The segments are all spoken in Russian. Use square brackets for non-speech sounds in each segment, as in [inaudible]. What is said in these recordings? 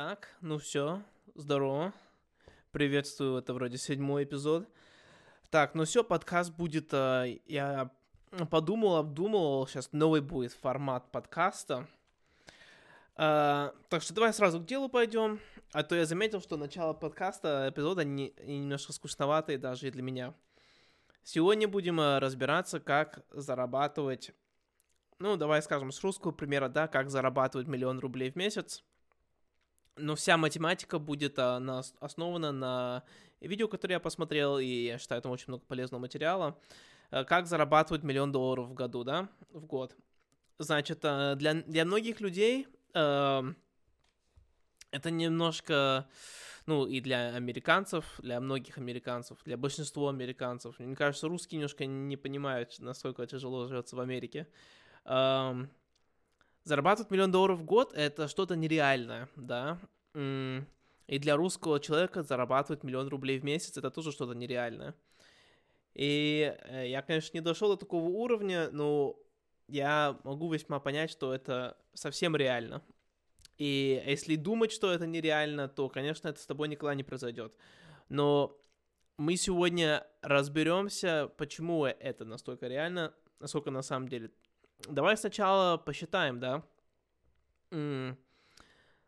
Так, ну все, здорово. Приветствую, это вроде седьмой эпизод. Так, ну все, подкаст будет, э, я подумал, обдумывал, сейчас новый будет формат подкаста. Э, так что давай сразу к делу пойдем, а то я заметил, что начало подкаста, эпизода не, немножко скучноватые даже и для меня. Сегодня будем э, разбираться, как зарабатывать, ну, давай скажем, с русского примера, да, как зарабатывать миллион рублей в месяц – но вся математика будет а, на, основана на видео, которое я посмотрел, и я считаю, там очень много полезного материала. А, как зарабатывать миллион долларов в году, да, в год. Значит, а, для, для многих людей а, это немножко, ну, и для американцев, для многих американцев, для большинства американцев. Мне кажется, русские немножко не понимают, насколько тяжело живется в Америке. Зарабатывать миллион долларов в год — это что-то нереальное, да. И для русского человека зарабатывать миллион рублей в месяц — это тоже что-то нереальное. И э, я, конечно, не дошел до такого уровня, но я могу весьма понять, что это совсем реально. И если думать, что это нереально, то, конечно, это с тобой никогда не произойдет. Но мы сегодня разберемся, почему это настолько реально, насколько на самом деле Давай сначала посчитаем, да?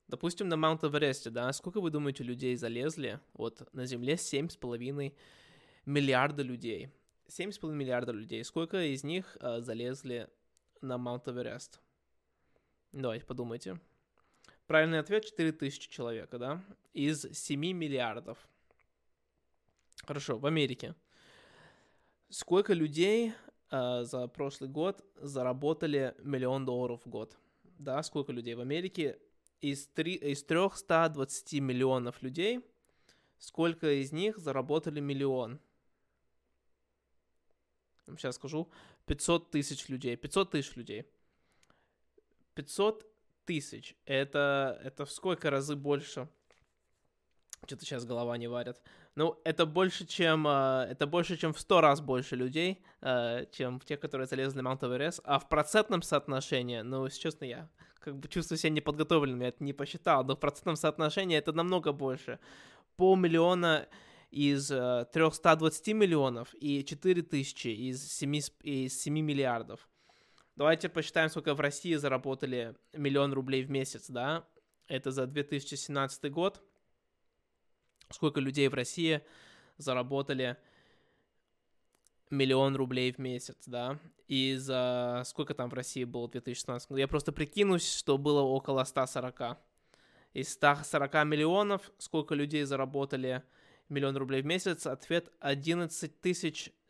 Допустим, на Маунт Эвересте, да, сколько вы думаете людей залезли? Вот на Земле 7,5 миллиарда людей. 7,5 миллиарда людей. Сколько из них э, залезли на Маунт Эверест? Давайте подумайте. Правильный ответ 4000 человека, да? Из 7 миллиардов. Хорошо, в Америке. Сколько людей э, за прошлый год заработали миллион долларов в год. Да, сколько людей в Америке? Из, 3, из 320 миллионов людей, сколько из них заработали миллион? Сейчас скажу. 500 тысяч людей. 500 тысяч людей. 500 тысяч. Это, это в сколько разы больше? Что-то сейчас голова не варит. Ну, это больше, чем, э, это больше, чем в сто раз больше людей, э, чем те, которые залезли на Маунт Эверест. А в процентном соотношении, ну, честно, я как бы чувствую себя неподготовленным, я это не посчитал, но в процентном соотношении это намного больше. Полмиллиона из э, 320 миллионов и 4 тысячи из 7, из 7 миллиардов. Давайте посчитаем, сколько в России заработали миллион рублей в месяц, да? Это за 2017 год сколько людей в России заработали миллион рублей в месяц, да, и за сколько там в России было в 2016 году. Я просто прикинусь, что было около 140. Из 140 миллионов сколько людей заработали миллион рублей в месяц? Ответ 11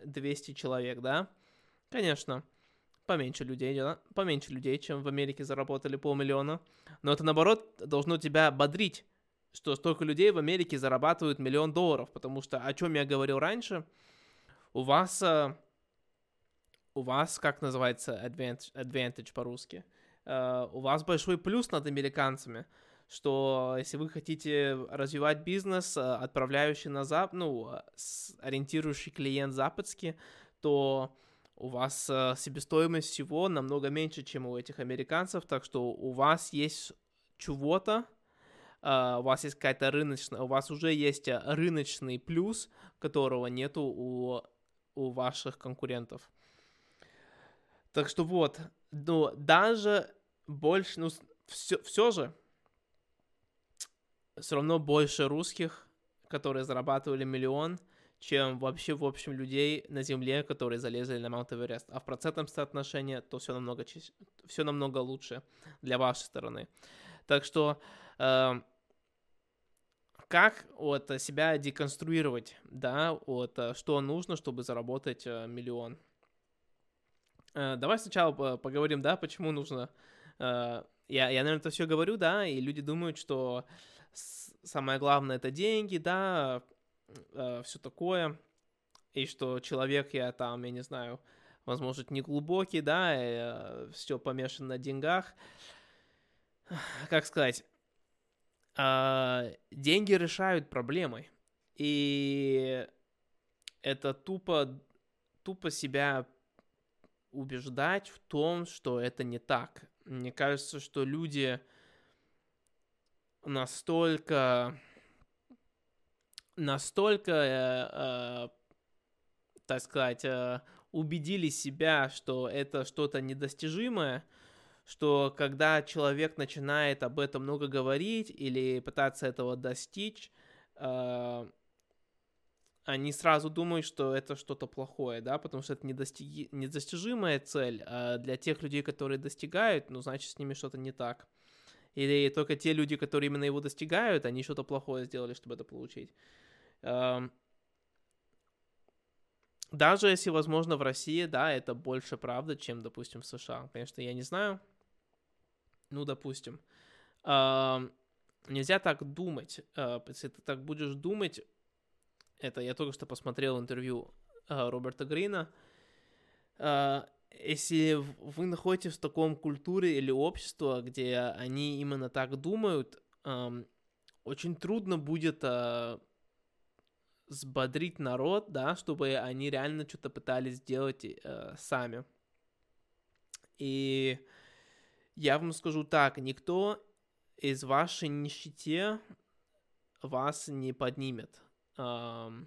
200 человек, да? Конечно, поменьше людей, да? Поменьше людей, чем в Америке заработали полмиллиона. Но это, наоборот, должно тебя бодрить, что столько людей в Америке зарабатывают миллион долларов, потому что, о чем я говорил раньше, у вас, э, у вас, как называется advantage, advantage по-русски, э, у вас большой плюс над американцами, что если вы хотите развивать бизнес, э, отправляющий на Запад, ну, ориентирующий клиент западский, то у вас себестоимость всего намного меньше, чем у этих американцев, так что у вас есть чего-то, у вас есть какая-то рыночная, у вас уже есть э, рыночный плюс, которого нету у, у ваших конкурентов. Так что вот, ну, даже больше, ну, все, все же, все равно больше русских, которые зарабатывали миллион, чем вообще, в общем, людей на Земле, которые залезли на Маунт Эверест. А в процентном соотношении то все намного, все намного лучше для вашей стороны. Так что э, как вот себя деконструировать, да, вот что нужно, чтобы заработать э, миллион. Э, давай сначала поговорим, да, почему нужно. Э, я, я, наверное, это все говорю, да, и люди думают, что самое главное это деньги, да, все такое, и что человек, я там, я не знаю, возможно, не глубокий, да, все помешан на деньгах. Как сказать, а, деньги решают проблемы. И это тупо, тупо себя убеждать в том, что это не так. Мне кажется, что люди настолько, настолько, э, э, так сказать, э, убедили себя, что это что-то недостижимое, что когда человек начинает об этом много говорить или пытаться этого достичь, э, они сразу думают, что это что-то плохое, да, потому что это недостиги... недостижимая цель, а для тех людей, которые достигают, ну, значит, с ними что-то не так. Или только те люди, которые именно его достигают, они что-то плохое сделали, чтобы это получить. Даже если, возможно, в России, да, это больше правда, чем, допустим, в США. Конечно, я не знаю. Ну, допустим. Нельзя так думать. А, если ты так будешь думать, это я только что посмотрел интервью Роберта Грина. А, если вы находитесь в таком культуре или обществе, где они именно так думают, очень трудно будет взбодрить народ, да, чтобы они реально что-то пытались сделать э, сами. И я вам скажу так, никто из вашей нищете вас не поднимет. Вам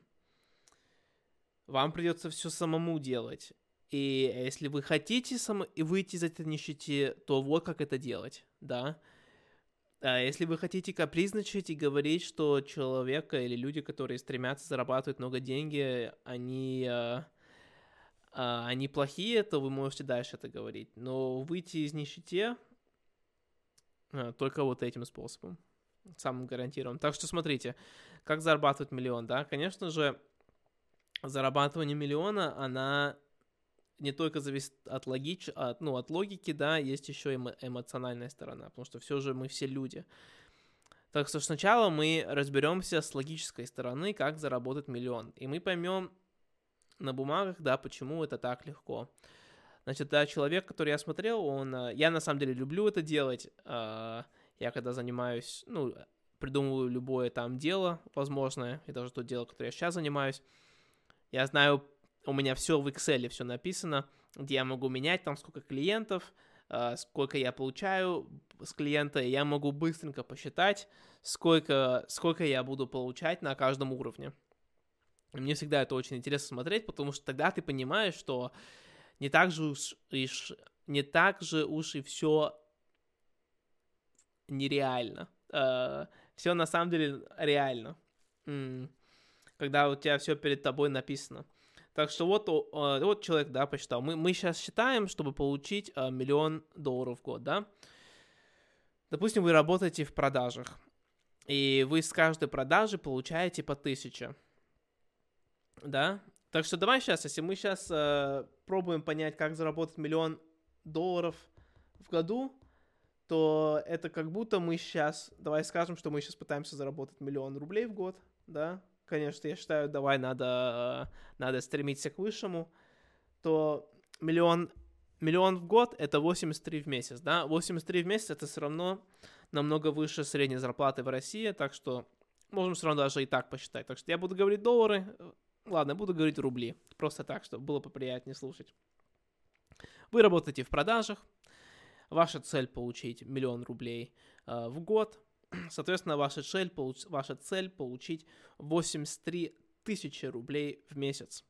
придется все самому делать. И если вы хотите сам... выйти из этой нищеты, то вот как это делать, да. А если вы хотите капризничать и говорить, что человека или люди, которые стремятся зарабатывать много денег, они, э, они плохие, то вы можете дальше это говорить. Но выйти из нищеты э, только вот этим способом, самым гарантированным. Так что смотрите, как зарабатывать миллион, да? Конечно же, зарабатывание миллиона, она не только зависит от, логич... от, ну, от логики, да, есть еще и эмо... эмоциональная сторона, потому что все же мы все люди. Так что сначала мы разберемся с логической стороны, как заработать миллион. И мы поймем на бумагах, да, почему это так легко. Значит, да, человек, который я смотрел, он... Э, я на самом деле люблю это делать. А, я когда занимаюсь, ну, придумываю любое там дело возможное, и даже то дело, которое я сейчас занимаюсь, я знаю у меня все в Excel, все написано, где я могу менять там сколько клиентов, а, сколько я получаю с клиента, и я могу быстренько посчитать, сколько, сколько я буду получать на каждом уровне. Мне всегда это очень интересно смотреть, потому что тогда ты понимаешь, что не так же уж, и, не так же уж и все нереально. А, все на самом деле реально. Когда у тебя все перед тобой написано. Так что вот, вот человек, да, посчитал. Мы, мы сейчас считаем, чтобы получить а, миллион долларов в год, да. Допустим, вы работаете в продажах, и вы с каждой продажи получаете по тысяче, да. Так что давай сейчас, если мы сейчас э, пробуем понять, как заработать миллион долларов в году, то это как будто мы сейчас, давай скажем, что мы сейчас пытаемся заработать миллион рублей в год, да, конечно, я считаю, давай надо, надо стремиться к высшему, то миллион, миллион в год — это 83 в месяц, да? 83 в месяц — это все равно намного выше средней зарплаты в России, так что можем все равно даже и так посчитать. Так что я буду говорить доллары, ладно, буду говорить рубли, просто так, чтобы было поприятнее слушать. Вы работаете в продажах, ваша цель получить миллион рублей э, в год [clears throat] — Соответственно, ваша цель, получ... ваша цель получить 83 тысячи рублей в месяц.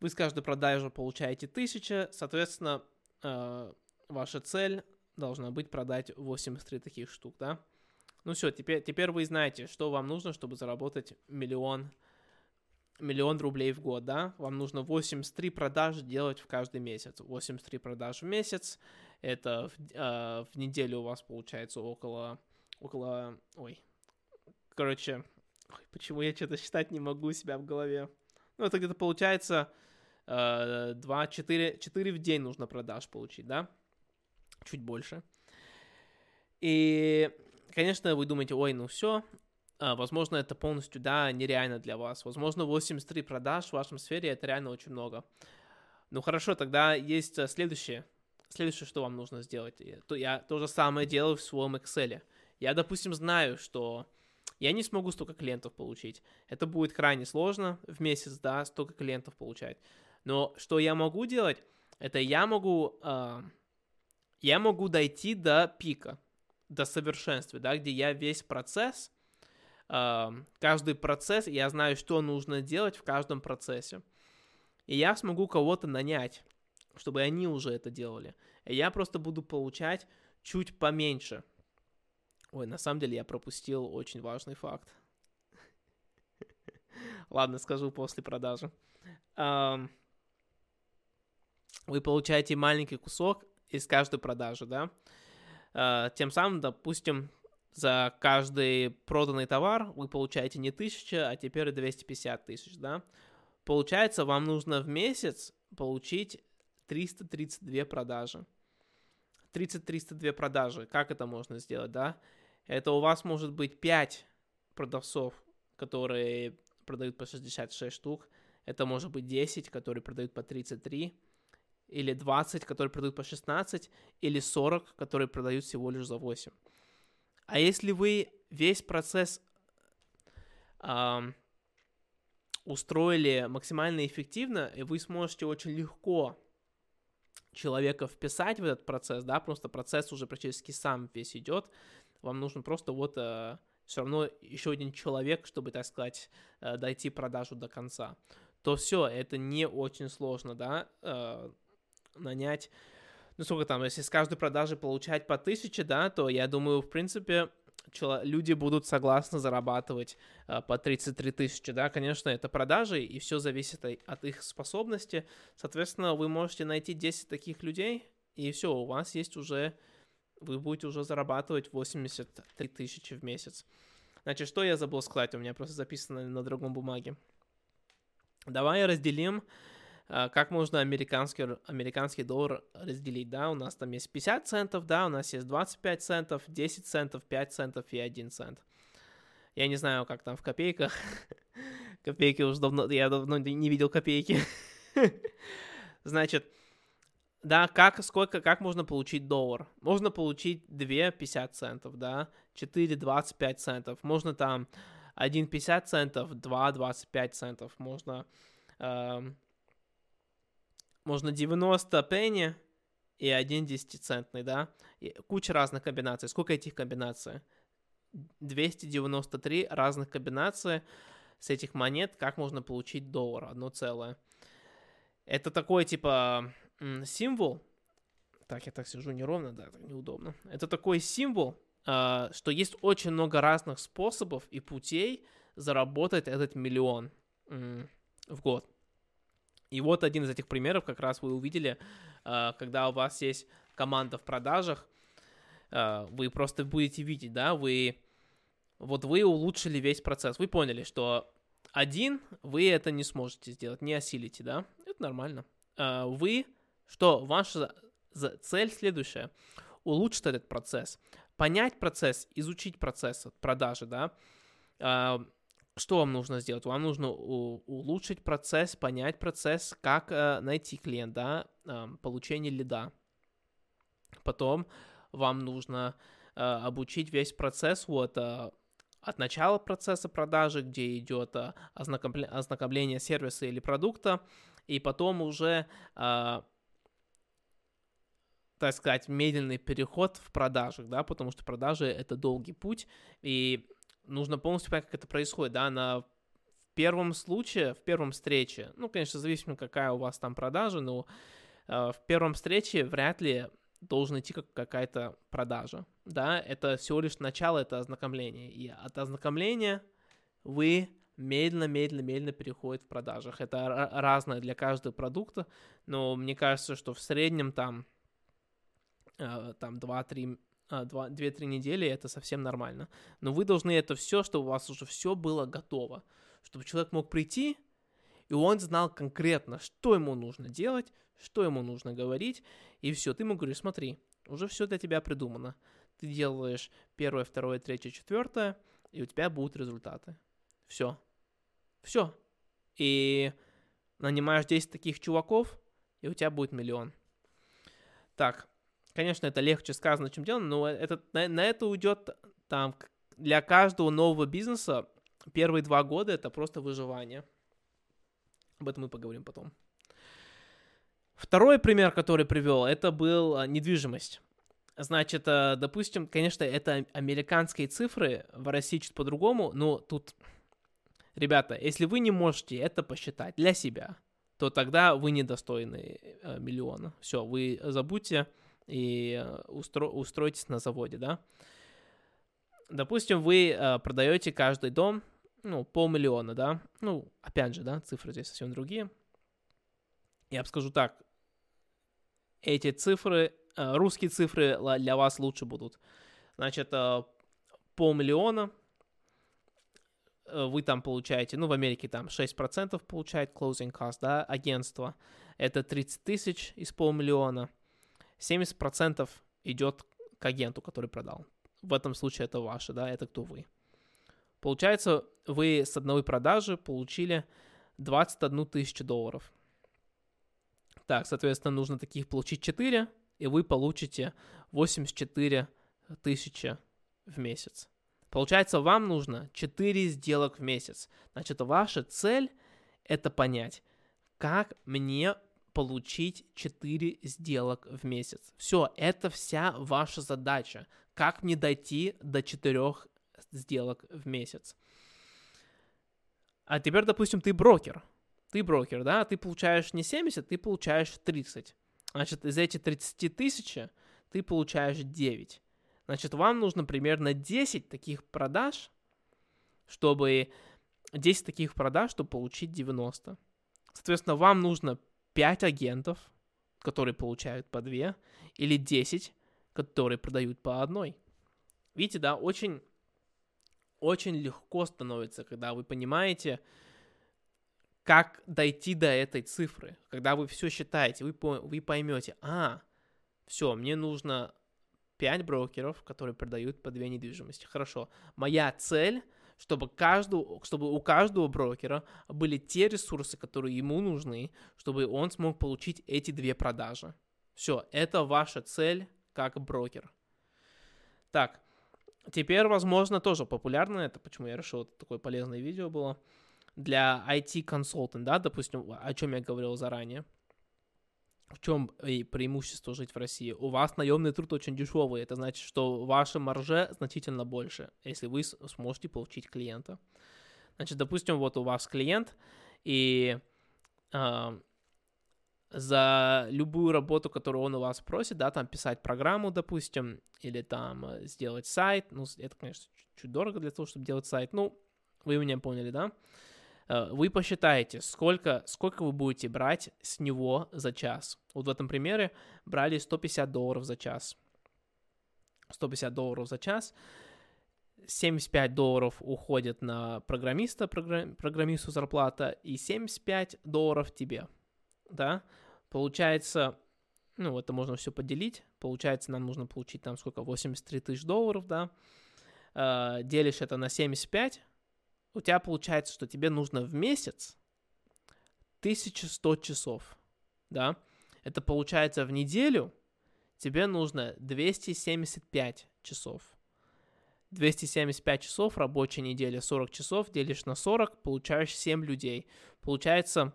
Вы с каждой продажи получаете 1000, соответственно, э, ваша цель должна быть продать 83 таких штук, да? Ну все, теперь, теперь вы знаете, что вам нужно, чтобы заработать миллион, миллион рублей в год, да? Вам нужно 83 продажи делать в каждый месяц. 83 продажи в месяц, это в, э, в неделю у вас получается около около... Ой. Короче, ой, почему я что-то считать не могу у себя в голове? Ну, это где-то получается э, 2, 4, 4 в день нужно продаж получить, да? Чуть больше. И, конечно, вы думаете, ой, ну все, возможно, это полностью, да, нереально для вас. Возможно, 83 продаж в вашем сфере это реально очень много. Ну хорошо, тогда есть э, следующее. Следующее, что вам нужно сделать. Я то же самое делаю в своем Excel. Я, допустим, знаю, что я не смогу столько клиентов получить. Это будет крайне сложно в месяц, да, столько клиентов получать. Но что я могу делать, это я могу, э, я могу дойти до пика. до совершенства, да, где я весь процесс, э, каждый процесс, я знаю, что нужно делать в каждом процессе. И я смогу кого-то нанять, чтобы они уже это делали. И я просто буду получать чуть поменьше. Ой, на самом деле я пропустил очень важный факт. [laughs] Ладно, скажу после продажи. Вы получаете маленький кусок из каждой продажи, да? А, тем самым, допустим, за каждый проданный товар вы получаете не 1000, а теперь 250 тысяч, да? Получается, вам нужно в месяц получить 332 продажи. 30-302 продажи. Как это можно сделать, да? Это у вас может быть 5 продавцов, которые продают по 66 штук. Это может быть 10, которые продают по 33. Или 20, которые продают по 16. Или 40, которые продают всего лишь за 8. А если вы весь процесс э, устроили максимально эффективно, и вы сможете очень легко человека вписать в этот процесс, да, просто процесс уже практически сам весь идет, вам нужно просто вот э, все равно еще один человек, чтобы, так сказать, э, дойти продажу до конца, то все, это не очень сложно, да, э, нанять, ну сколько там, если с каждой продажи получать по тысяче, да, то я думаю, в принципе, люди будут согласны зарабатывать э, по 33 тысячи, да, конечно, это продажи, и все зависит от их способности, соответственно, вы можете найти 10 таких людей, и все, у вас есть уже вы будете уже зарабатывать 83 тысячи в месяц. Значит, что я забыл сказать, у меня просто записано на другом бумаге. Давай разделим, как можно американский, американский доллар разделить, да, у нас там есть 50 центов, да, у нас есть 25 центов, 10 центов, 5 центов и 1 цент. Я не знаю, как там в копейках. [laughs] Копейки уже давно, я давно не видел копейки. [laughs] Значит, да, как, сколько, как можно получить доллар? Можно получить 2 50 центов, да, 4 25 центов, можно там 1 50 центов, 2 25 центов, можно, э, можно 90 пенни и 1 10 центный, да, и куча разных комбинаций. Сколько этих комбинаций? 293 разных комбинаций с этих монет, как можно получить доллар, одно целое. Это такой, типа, символ, так, я так сижу неровно, да, так неудобно. Это такой символ, э, что есть очень много разных способов и путей заработать этот миллион в год. И вот один из этих примеров как раз вы увидели, э, когда у вас есть команда в продажах, э, вы просто будете видеть, да, вы вот вы улучшили весь процесс, вы поняли, что один вы это не сможете сделать, не осилите, да, это нормально. Э, вы что ваша цель следующая. Улучшить этот процесс. Понять процесс, изучить процесс продажи, да. Что вам нужно сделать? Вам нужно улучшить процесс, понять процесс, как э, найти клиента, да, получение лида. Потом вам нужно э, обучить весь процесс вот э, от начала процесса продажи, где идет ознакомление сервиса или продукта, и потом уже так сказать, медленный переход в продажах, да, потому что продажи — это долгий путь, и нужно полностью понять, как это происходит, да, на в первом случае, в первом встрече, ну, конечно, зависит, какая у вас там продажа, но э, в первом встрече вряд ли должен идти как какая-то продажа, да, это всего лишь начало, это ознакомление, и от ознакомления вы медленно, медленно, медленно переходит в продажах. Это разное для каждого продукта, но мне кажется, что в среднем там Э, там 2-3 2-3 недели, это совсем нормально. Но вы должны это все, чтобы у вас уже все было готово. Чтобы человек мог прийти, и он знал конкретно, что ему нужно делать, что ему нужно говорить, и все. Ты ему говоришь, смотри, уже все для тебя придумано. Ты делаешь первое, второе, третье, четвертое, и у тебя будут результаты. Все. Все. И нанимаешь 10 таких чуваков, и у тебя будет миллион. Так, Конечно, это легче сказано, чем делано, но это, на, на это уйдет там для каждого нового бизнеса первые два года это просто выживание. Об этом мы поговорим потом. Второй пример, который привел, это был а, недвижимость. Значит, э, допустим, конечно, это американские цифры, в России чуть по-другому, но тут, ребята, если вы не можете это посчитать для себя, то тогда вы недостойны э, миллиона. Все, вы забудьте и э, устро- устройтесь на заводе, да. Допустим, вы э, продаете каждый дом, ну, полмиллиона, да. Ну, опять же, да, цифры здесь совсем другие. Я бы скажу так, эти цифры, э, русские цифры для вас лучше будут. Значит, э, полмиллиона э, вы там получаете, ну, в Америке там 6% получает closing cost, да, агентство. Это 30 тысяч из полмиллиона. 70% идет к агенту, который продал. В этом случае это ваше, да, это кто вы. Получается, вы с одной продажи получили 21 тысячу долларов. Так, соответственно, нужно таких получить 4, и вы получите 84 тысячи в месяц. Получается, вам нужно 4 сделок в месяц. Значит, ваша цель это понять, как мне получить 4 сделок в месяц. Все, это вся ваша задача. Как мне дойти до 4 сделок в месяц. А теперь, допустим, ты брокер ты брокер, да, ты получаешь не 70, ты получаешь 30. Значит, из этих 30 тысяч ты получаешь 9. Значит, вам нужно примерно 10 таких продаж, чтобы 10 таких продаж, чтобы получить 90. Соответственно, вам нужно 5 агентов, которые получают по 2, или 10, которые продают по одной. Видите, да, очень, очень легко становится, когда вы понимаете, как дойти до этой цифры. Когда вы все считаете, вы, вы поймете, а, все, мне нужно 5 брокеров, которые продают по две недвижимости. Хорошо. Моя цель, чтобы, каждую, чтобы у каждого брокера были те ресурсы, которые ему нужны, чтобы он смог получить эти две продажи. Все, это ваша цель как брокер. Так, теперь, возможно, тоже популярно это, почему я решил, это такое полезное видео было для IT-консультанта, да, допустим, о чем я говорил заранее, в чем преимущество жить в России? У вас наемный труд очень дешевый. Это значит, что ваша марже значительно больше, если вы сможете получить клиента. Значит, допустим, вот у вас клиент, и э, за любую работу, которую он у вас просит, да, там писать программу, допустим, или там э, сделать сайт, ну, это, конечно, чуть дорого для того, чтобы делать сайт, ну, вы меня поняли, да? Э, вы посчитаете, сколько, сколько вы будете брать с него за час. Вот в этом примере брали 150 долларов за час. 150 долларов за час. 75 долларов уходит на программиста, программ, программисту зарплата, и 75 долларов тебе, да, получается, ну, это можно все поделить, получается, нам нужно получить там сколько, 83 тысяч долларов, да, э, делишь это на 75, у тебя получается, что тебе нужно в месяц 1100 часов, да? Это получается в неделю тебе нужно 275 часов. 275 часов, рабочая неделя 40 часов, делишь на 40, получаешь 7 людей. Получается,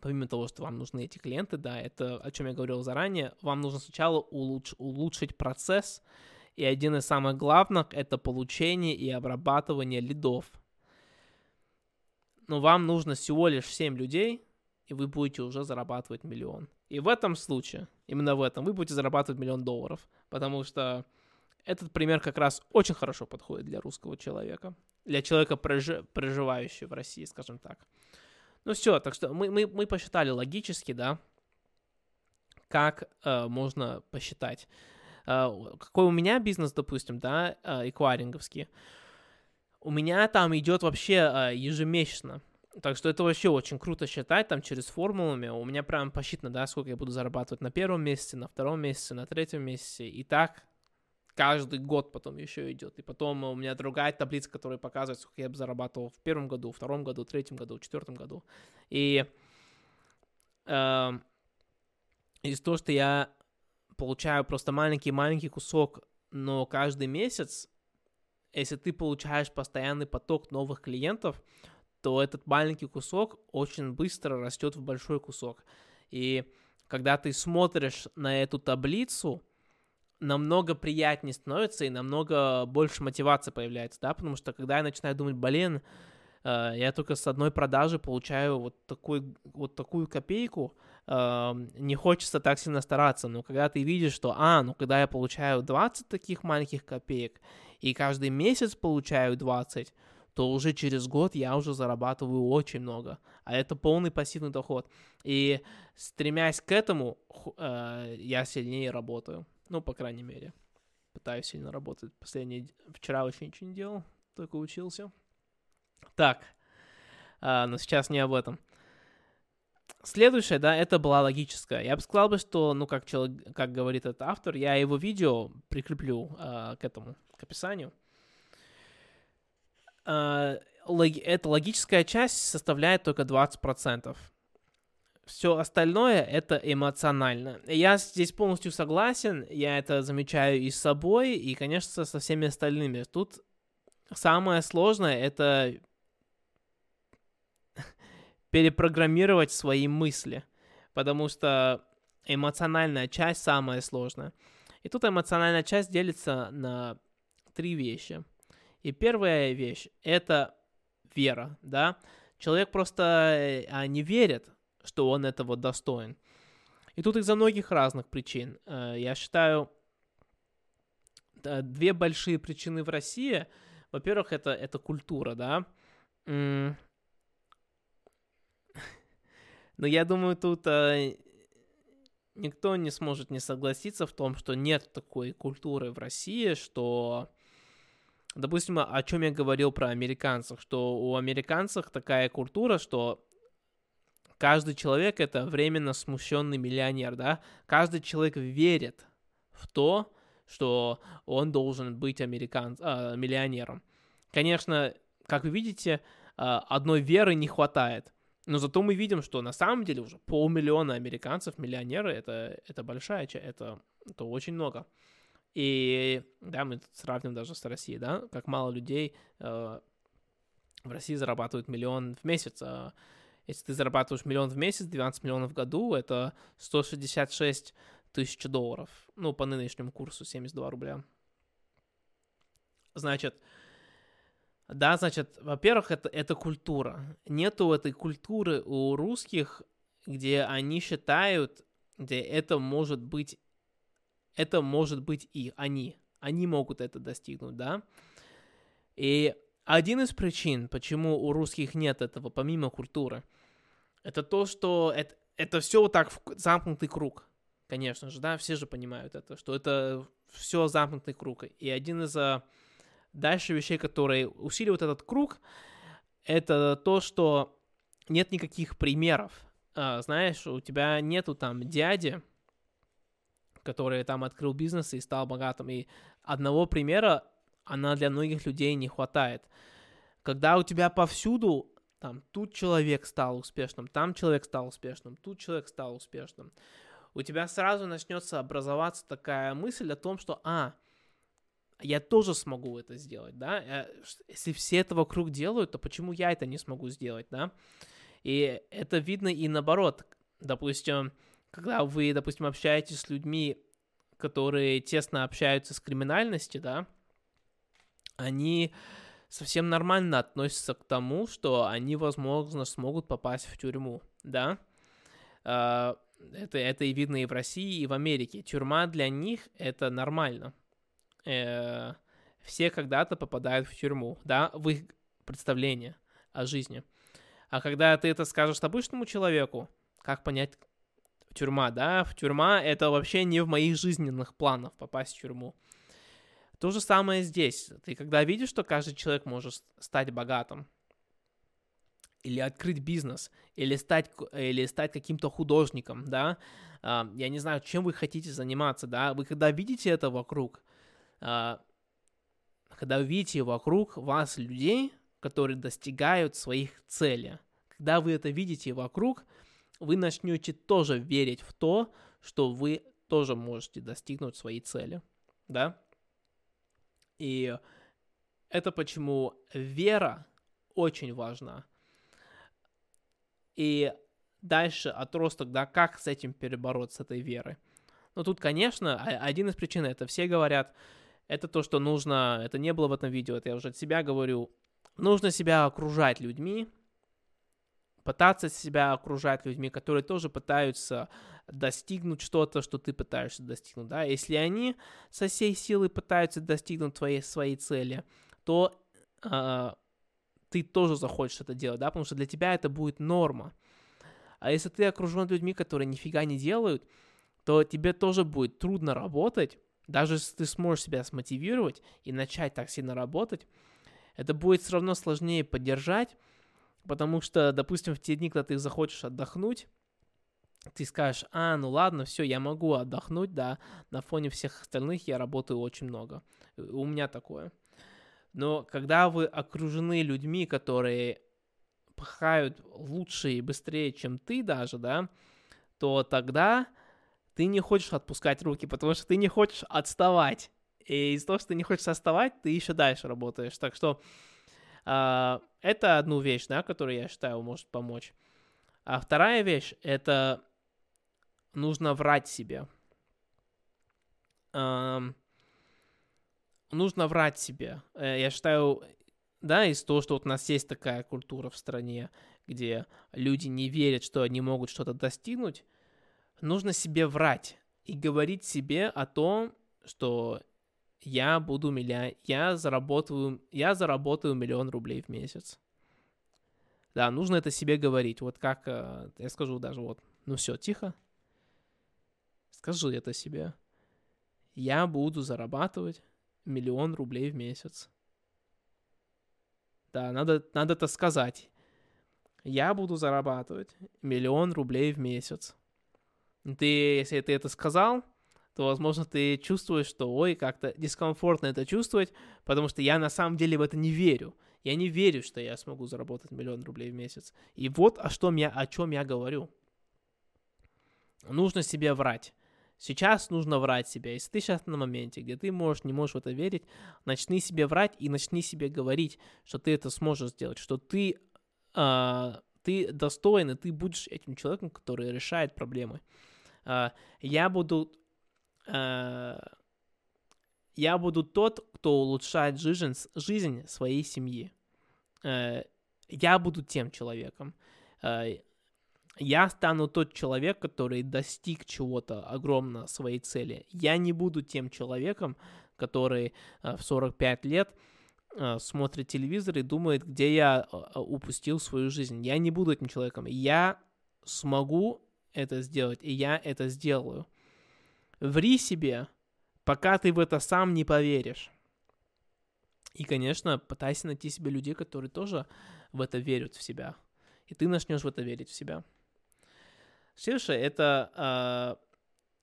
помимо того, что вам нужны эти клиенты, да, это о чем я говорил заранее, вам нужно сначала улуч- улучшить процесс, и один из самых главных — это получение и обрабатывание лидов. Но вам нужно всего лишь 7 людей, и вы будете уже зарабатывать миллион. И в этом случае, именно в этом, вы будете зарабатывать миллион долларов, потому что этот пример как раз очень хорошо подходит для русского человека, для человека, проживающего в России, скажем так. Ну все, так что мы, мы, мы посчитали логически, да, как э, можно посчитать. А, какой у меня бизнес, допустим, да, а, эквайринговский, у меня там идет вообще а, ежемесячно. Так что это вообще очень круто считать там через формулами. У меня прям посчитано, да, сколько я буду зарабатывать на первом месяце, на втором месяце, на третьем месяце. И так каждый год потом еще идет. И потом у меня другая таблица, которая показывает, сколько я бы зарабатывал в первом году, в втором году, в третьем году, в четвертом году. И э, из того, что я получаю просто маленький-маленький кусок, но каждый месяц, если ты получаешь постоянный поток новых клиентов, то этот маленький кусок очень быстро растет в большой кусок. И когда ты смотришь на эту таблицу, намного приятнее становится и намного больше мотивации появляется, да, потому что когда я начинаю думать, блин, э, я только с одной продажи получаю вот, такой, вот такую копейку, э, не хочется так сильно стараться, но когда ты видишь, что, а, ну когда я получаю 20 таких маленьких копеек и каждый месяц получаю 20, то уже через год я уже зарабатываю очень много. А это полный пассивный доход. И стремясь к этому, э, я сильнее работаю. Ну, по крайней мере. Пытаюсь сильно работать. Последние... Вчера вообще ничего не делал, только учился. Так, а, но сейчас не об этом. Следующее, да, это была логическая. Я бы сказал бы, что, ну, как, человек, как говорит этот автор, я его видео прикреплю а, к этому, к описанию. А, лог, эта логическая часть составляет только 20% все остальное это эмоционально. Я здесь полностью согласен, я это замечаю и с собой, и, конечно, со всеми остальными. Тут самое сложное это перепрограммировать свои мысли, потому что эмоциональная часть самая сложная. И тут эмоциональная часть делится на три вещи. И первая вещь — это вера, да. Человек просто а, не верит что он этого достоин. И тут из-за многих разных причин. Э, я считаю, две большие причины в России. Во-первых, это, это культура, да. Но я думаю, тут э, никто не сможет не согласиться в том, что нет такой культуры в России, что, допустим, о чем я говорил про американцев, что у американцев такая культура, что каждый человек это временно смущенный миллионер, да? Каждый человек верит в то, что он должен быть американ... э, миллионером. Конечно, как вы видите, э, одной веры не хватает. Но зато мы видим, что на самом деле уже полмиллиона американцев миллионеры это, это большая часть, это, это очень много. И да, мы сравним даже с Россией, да, как мало людей э, в России зарабатывают миллион в месяц. Э, если ты зарабатываешь миллион в месяц, 12 миллионов в году, это 166 тысяч долларов. Ну, по нынешнему курсу 72 рубля. Значит, да, значит, во-первых, это, это культура. Нету этой культуры у русских, где они считают, где это может быть, это может быть и они. Они могут это достигнуть, да. И один из причин, почему у русских нет этого, помимо культуры, это то, что это, это все вот так замкнутый круг. Конечно же, да, все же понимают это, что это все замкнутый круг. И один из а, дальше вещей, которые усиливают этот круг, это то, что нет никаких примеров. А, знаешь, у тебя нету там дяди, который там открыл бизнес и стал богатым, и одного примера она для многих людей не хватает. Когда у тебя повсюду там тут человек стал успешным, там человек стал успешным, тут человек стал успешным, у тебя сразу начнется образоваться такая мысль о том, что, а, я тоже смогу это сделать, да, э, если все это вокруг делают, то почему я это не смогу сделать, да, и это видно и наоборот, допустим, когда вы, допустим, общаетесь с людьми, которые тесно общаются с криминальностью, да, они совсем нормально относятся к тому, что они, возможно, смогут попасть в тюрьму, да. А, это, это и видно и в России, и в Америке. Тюрьма для них это нормально. Э, все когда-то попадают в тюрьму, да, в их представление о жизни. А когда ты это скажешь обычному человеку, как понять тюрьма, да, в тюрьма это вообще не в моих жизненных планах попасть в тюрьму. То же самое здесь. Ты когда видишь, что каждый человек может стать богатым, или открыть бизнес, или стать, или стать каким-то художником, да, uh, я не знаю, чем вы хотите заниматься, да, вы когда видите это вокруг, когда вы видите вокруг вас людей, которые достигают своих целей, когда вы это видите вокруг, вы начнете тоже верить в то, что вы тоже можете достигнуть своей цели, да. И это почему вера очень важна. И дальше отросток, да, как с этим перебороться, с этой верой. Но тут, конечно, один из причин это все говорят, это то, что нужно, это не было в этом видео, это я уже от себя говорю, нужно себя окружать людьми, пытаться себя окружать людьми, которые тоже пытаются достигнуть что-то, что ты пытаешься достигнуть, да, если они со всей силы пытаются достигнуть твоей, своей цели, то э, ты тоже захочешь это делать, да, потому что для тебя это будет норма. А если ты окружен людьми, которые нифига не делают, то тебе тоже будет трудно работать, даже если ты сможешь себя смотивировать и начать так сильно работать, это будет все равно сложнее поддержать, потому что, допустим, в те дни, когда ты захочешь отдохнуть, ты скажешь, а, ну ладно, все, я могу отдохнуть, да, на фоне всех остальных я работаю очень много. У меня такое. Но когда вы окружены людьми, которые пахают лучше и быстрее, чем ты даже, да, то тогда ты не хочешь отпускать руки, потому что ты не хочешь отставать. И из-за того, что ты не хочешь отставать, ты еще дальше работаешь. Так что э, это одну вещь, да, которую я считаю может помочь. А вторая вещь это нужно врать себе. Э, нужно врать себе. Э, я считаю, да, из того, что вот у нас есть такая культура в стране, где люди не верят, что они могут что-то достигнуть, нужно себе врать и говорить себе о том, что я буду миллион, я заработаю, я заработаю миллион рублей в месяц. Да, нужно это себе говорить. Вот как, э, я скажу даже вот, ну все, тихо. Скажи это себе. Я буду зарабатывать миллион рублей в месяц. Да, надо, надо это сказать. Я буду зарабатывать миллион рублей в месяц. Ты, если ты это сказал, то, возможно, ты чувствуешь, что, ой, как-то дискомфортно это чувствовать, потому что я на самом деле в это не верю. Я не верю, что я смогу заработать миллион рублей в месяц. И вот о, что я, о чем я говорю. Нужно себе врать. Сейчас нужно врать себе. Если ты сейчас на моменте, где ты можешь, не можешь в это верить, начни себе врать и начни себе говорить, что ты это сможешь сделать, что ты, э, ты достоин, и ты будешь этим человеком, который решает проблемы. Э, я буду... Э, я буду тот, кто улучшает жизнь, жизнь своей семьи. Э, я буду тем человеком. Э, я стану тот человек, который достиг чего-то огромно своей цели. Я не буду тем человеком, который э, в 45 лет смотрит телевизор и думает, где я упустил свою жизнь. Я не буду этим человеком. Я смогу это сделать, и я это сделаю. Ври себе, пока ты в это сам не поверишь. И, конечно, пытайся найти себе людей, которые тоже в это верят в себя. И ты начнешь в это верить в себя. Следующее это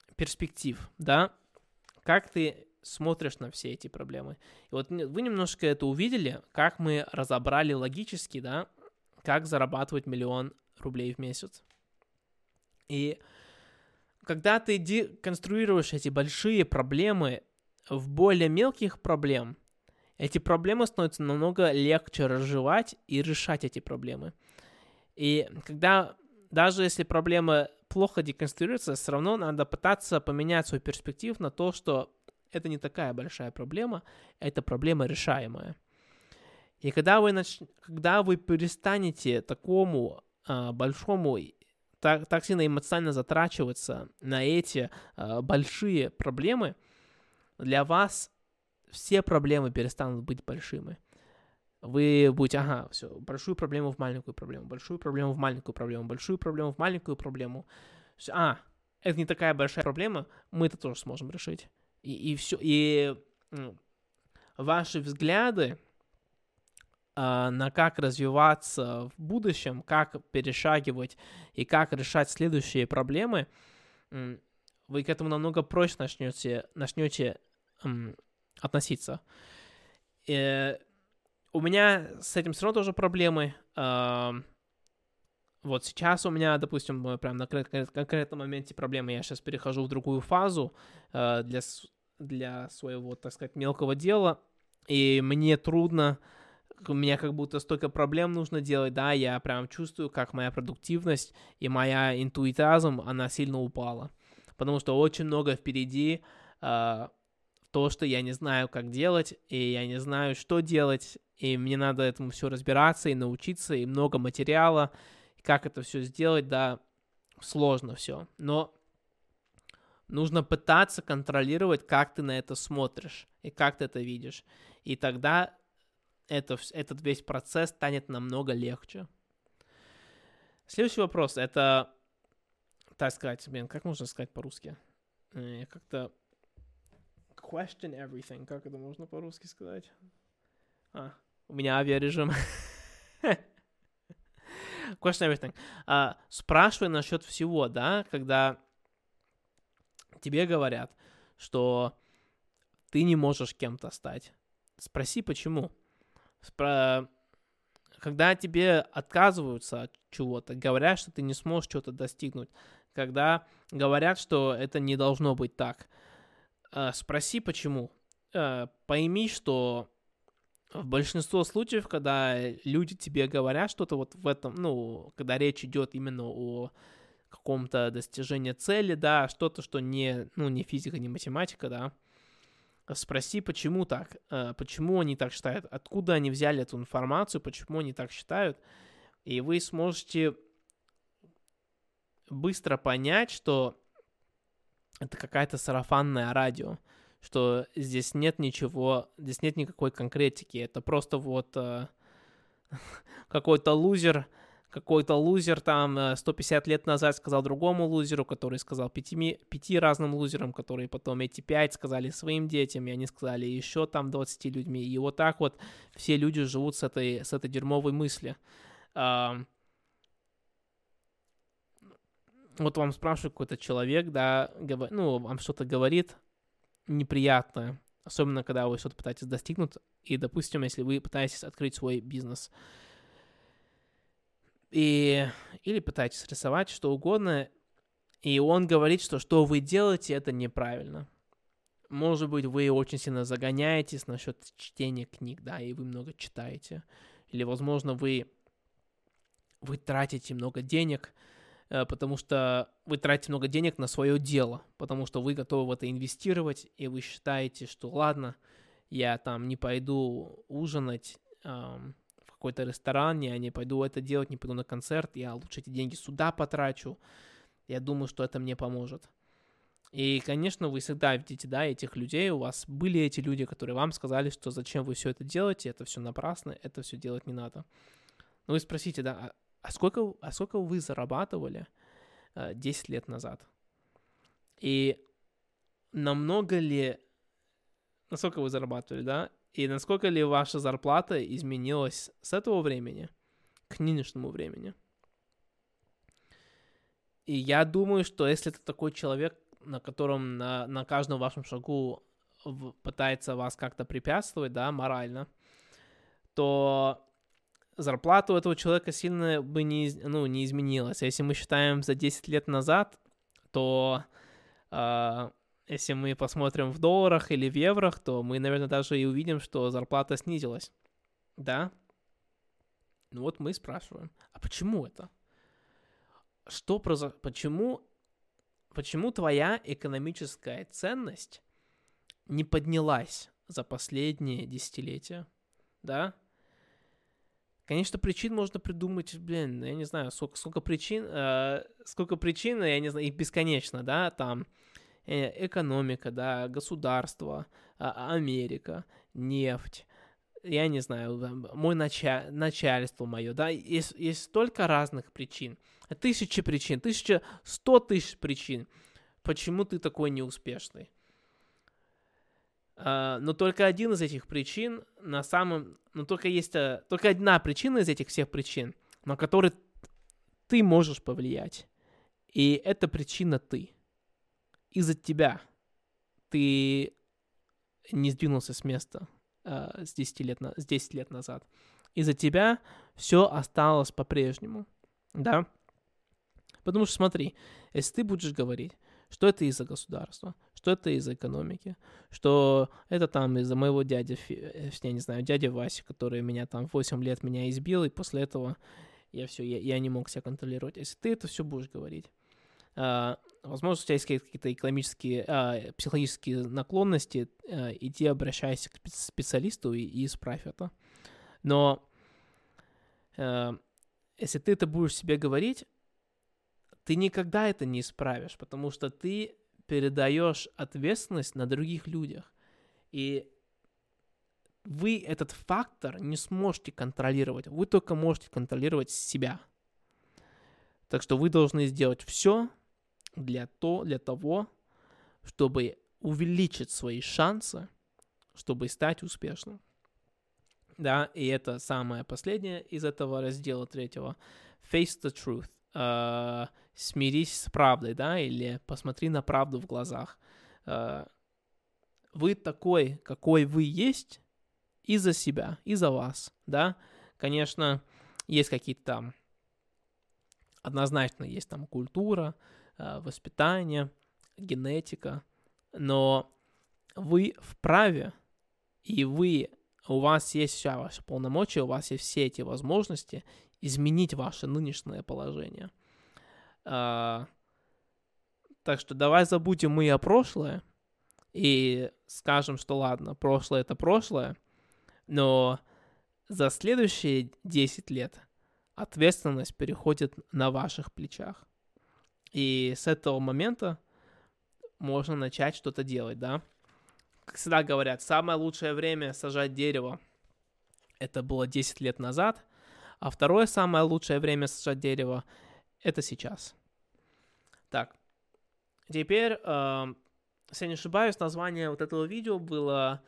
э, перспектив, да, как ты смотришь на все эти проблемы. И вот вы немножко это увидели, как мы разобрали логически, да, как зарабатывать миллион рублей в месяц. И когда ты конструируешь эти большие проблемы в более мелких проблем, эти проблемы становятся намного легче разжевать и решать эти проблемы. И когда даже если проблема плохо деконструируется, все равно надо пытаться поменять свой перспектив на то, что это не такая большая проблема, это проблема решаемая. И когда вы, нач... когда вы перестанете такому а, большому, так, так сильно эмоционально затрачиваться на эти а, большие проблемы, для вас все проблемы перестанут быть большими вы будете, ага, все, большую проблему в маленькую проблему, большую проблему в маленькую проблему, большую проблему в маленькую проблему. Все, а, это не такая большая проблема, мы это тоже сможем решить. И, и все, и ваши взгляды на как развиваться в будущем, как перешагивать и как решать следующие проблемы, вы к этому намного проще начнете, начнете относиться. И, у меня с этим все равно тоже проблемы. Вот сейчас у меня, допустим, прям на конкретном моменте проблемы. Я сейчас перехожу в другую фазу а, для, для своего, так сказать, мелкого дела. И мне трудно, у меня как будто столько проблем нужно делать, да, я прям чувствую, как моя продуктивность и моя интуитазм, она сильно упала. потому что очень много впереди э, то, что я не знаю, как делать, и я не знаю, что делать, и мне надо этому все разбираться и научиться, и много материала, как это все сделать, да, сложно все, но нужно пытаться контролировать, как ты на это смотришь и как ты это видишь, и тогда это, этот весь процесс станет намного легче. Следующий вопрос, это, так сказать, блин, как можно сказать по-русски? Э, как-то question everything, как это можно по-русски сказать? А, у меня авиарежим. [laughs] question everything. А, спрашивай насчет всего, да, когда тебе говорят, что ты не можешь кем-то стать. Спроси, почему. Когда тебе отказываются от чего-то, говорят, что ты не сможешь что-то достигнуть, когда говорят, что это не должно быть так, э, спроси, почему. Э, пойми, что в большинстве случаев, когда люди тебе говорят что-то вот в этом, ну, когда речь идет именно о каком-то достижении цели, да, что-то, что не, ну, не физика, не математика, да, спроси, почему так, э, почему они так считают, откуда они взяли эту информацию, почему они так считают, и вы сможете быстро понять, что это какая-то сарафанное радио, что здесь нет ничего, здесь нет никакой конкретики, это просто вот э, [laughs] какой-то лузер, какой-то лузер там 150 э, лет назад сказал другому лузеру, который сказал пяти, пяти разным лузерам, которые потом эти пять сказали своим детям, и они сказали еще там 20 людьми. И вот так вот все люди живут с этой, с этой дерьмовой мыслью. вот вам спрашивает какой-то человек, да, ну, вам что-то говорит неприятное, особенно когда вы что-то пытаетесь достигнуть, и, допустим, если вы пытаетесь открыть свой бизнес – и, или пытаетесь рисовать что угодно, и он говорит, что что вы делаете, это неправильно. Может быть, вы очень сильно загоняетесь насчет чтения книг, да, и вы много читаете. Или, возможно, вы, вы тратите много денег, э, потому что вы тратите много денег на свое дело, потому что вы готовы в это инвестировать, и вы считаете, что ладно, я там не пойду ужинать, эм, какой-то ресторан, я не пойду это делать, не пойду на концерт, я лучше эти деньги сюда потрачу. Я думаю, что это мне поможет. И, конечно, вы всегда видите, да, этих людей, у вас были эти люди, которые вам сказали, что зачем вы все это делаете, это все напрасно, это все делать не надо. Ну, вы спросите, да, а, а сколько, а сколько вы зарабатывали э, 10 лет назад? И намного ли, насколько вы зарабатывали, да, и насколько ли ваша зарплата изменилась с этого времени к нынешнему времени? И я думаю, что если это такой человек, на котором на, на каждом вашем шагу пытается вас как-то препятствовать, да, морально, то зарплата у этого человека сильно бы не, ну, не изменилась. А если мы считаем за 10 лет назад, то э, если мы посмотрим в долларах или в еврох, то мы, наверное, даже и увидим, что зарплата снизилась. Да? Ну вот мы спрашиваем, а почему это? Что произошло? Почему, почему твоя экономическая ценность не поднялась за последние десятилетия? Да? Конечно, причин можно придумать, блин, я не знаю, сколько, сколько причин, э, сколько причин, я не знаю, их бесконечно, да, там, экономика, да, государство, а, Америка, нефть, я не знаю, мой нача... начальство мое, да, есть, есть столько разных причин, тысячи причин, тысяча, сто тысяч причин, почему ты такой неуспешный. Uh, но только один из этих причин на самом, но только есть uh, только одна причина из этих всех причин, на которой ты можешь повлиять, и эта причина ты из-за тебя ты не сдвинулся с места э, с, 10 лет на, с 10 лет назад. Из-за тебя все осталось по-прежнему, да? Потому что смотри, если ты будешь говорить, что это из-за государства, что это из-за экономики, что это там из-за моего дяди, э, я не знаю, дяди Васи, который меня там 8 лет меня избил, и после этого я все, я, я не мог себя контролировать. Если ты это все будешь говорить, э, возможно, у тебя есть какие-то экономические, э, психологические наклонности, э, иди обращайся к специалисту и, и исправь это. Но э, если ты это будешь себе говорить, ты никогда это не исправишь, потому что ты передаешь ответственность на других людях. И вы этот фактор не сможете контролировать. Вы только можете контролировать себя. Так что вы должны сделать все для, то, для того, чтобы увеличить свои шансы, чтобы стать успешным. Да, и это самое последнее из этого раздела третьего. Face the truth. Uh, смирись с правдой, да, или посмотри на правду в глазах. Uh, вы такой, какой вы есть, из-за себя, из-за вас, да. Конечно, есть какие-то там, однозначно есть там культура, воспитание, генетика, но вы вправе, и вы у вас есть вся ваша полномочия, у вас есть все эти возможности изменить ваше нынешнее положение. А, так что давай забудем мы о прошлое и скажем, что ладно, прошлое это прошлое, но за следующие 10 лет ответственность переходит на ваших плечах. И с этого момента можно начать что-то делать, да? как всегда говорят, самое лучшее время сажать дерево это было 10 лет назад, а второе самое лучшее время сажать дерево это сейчас. Так, теперь, э, если я не ошибаюсь, название вот этого видео было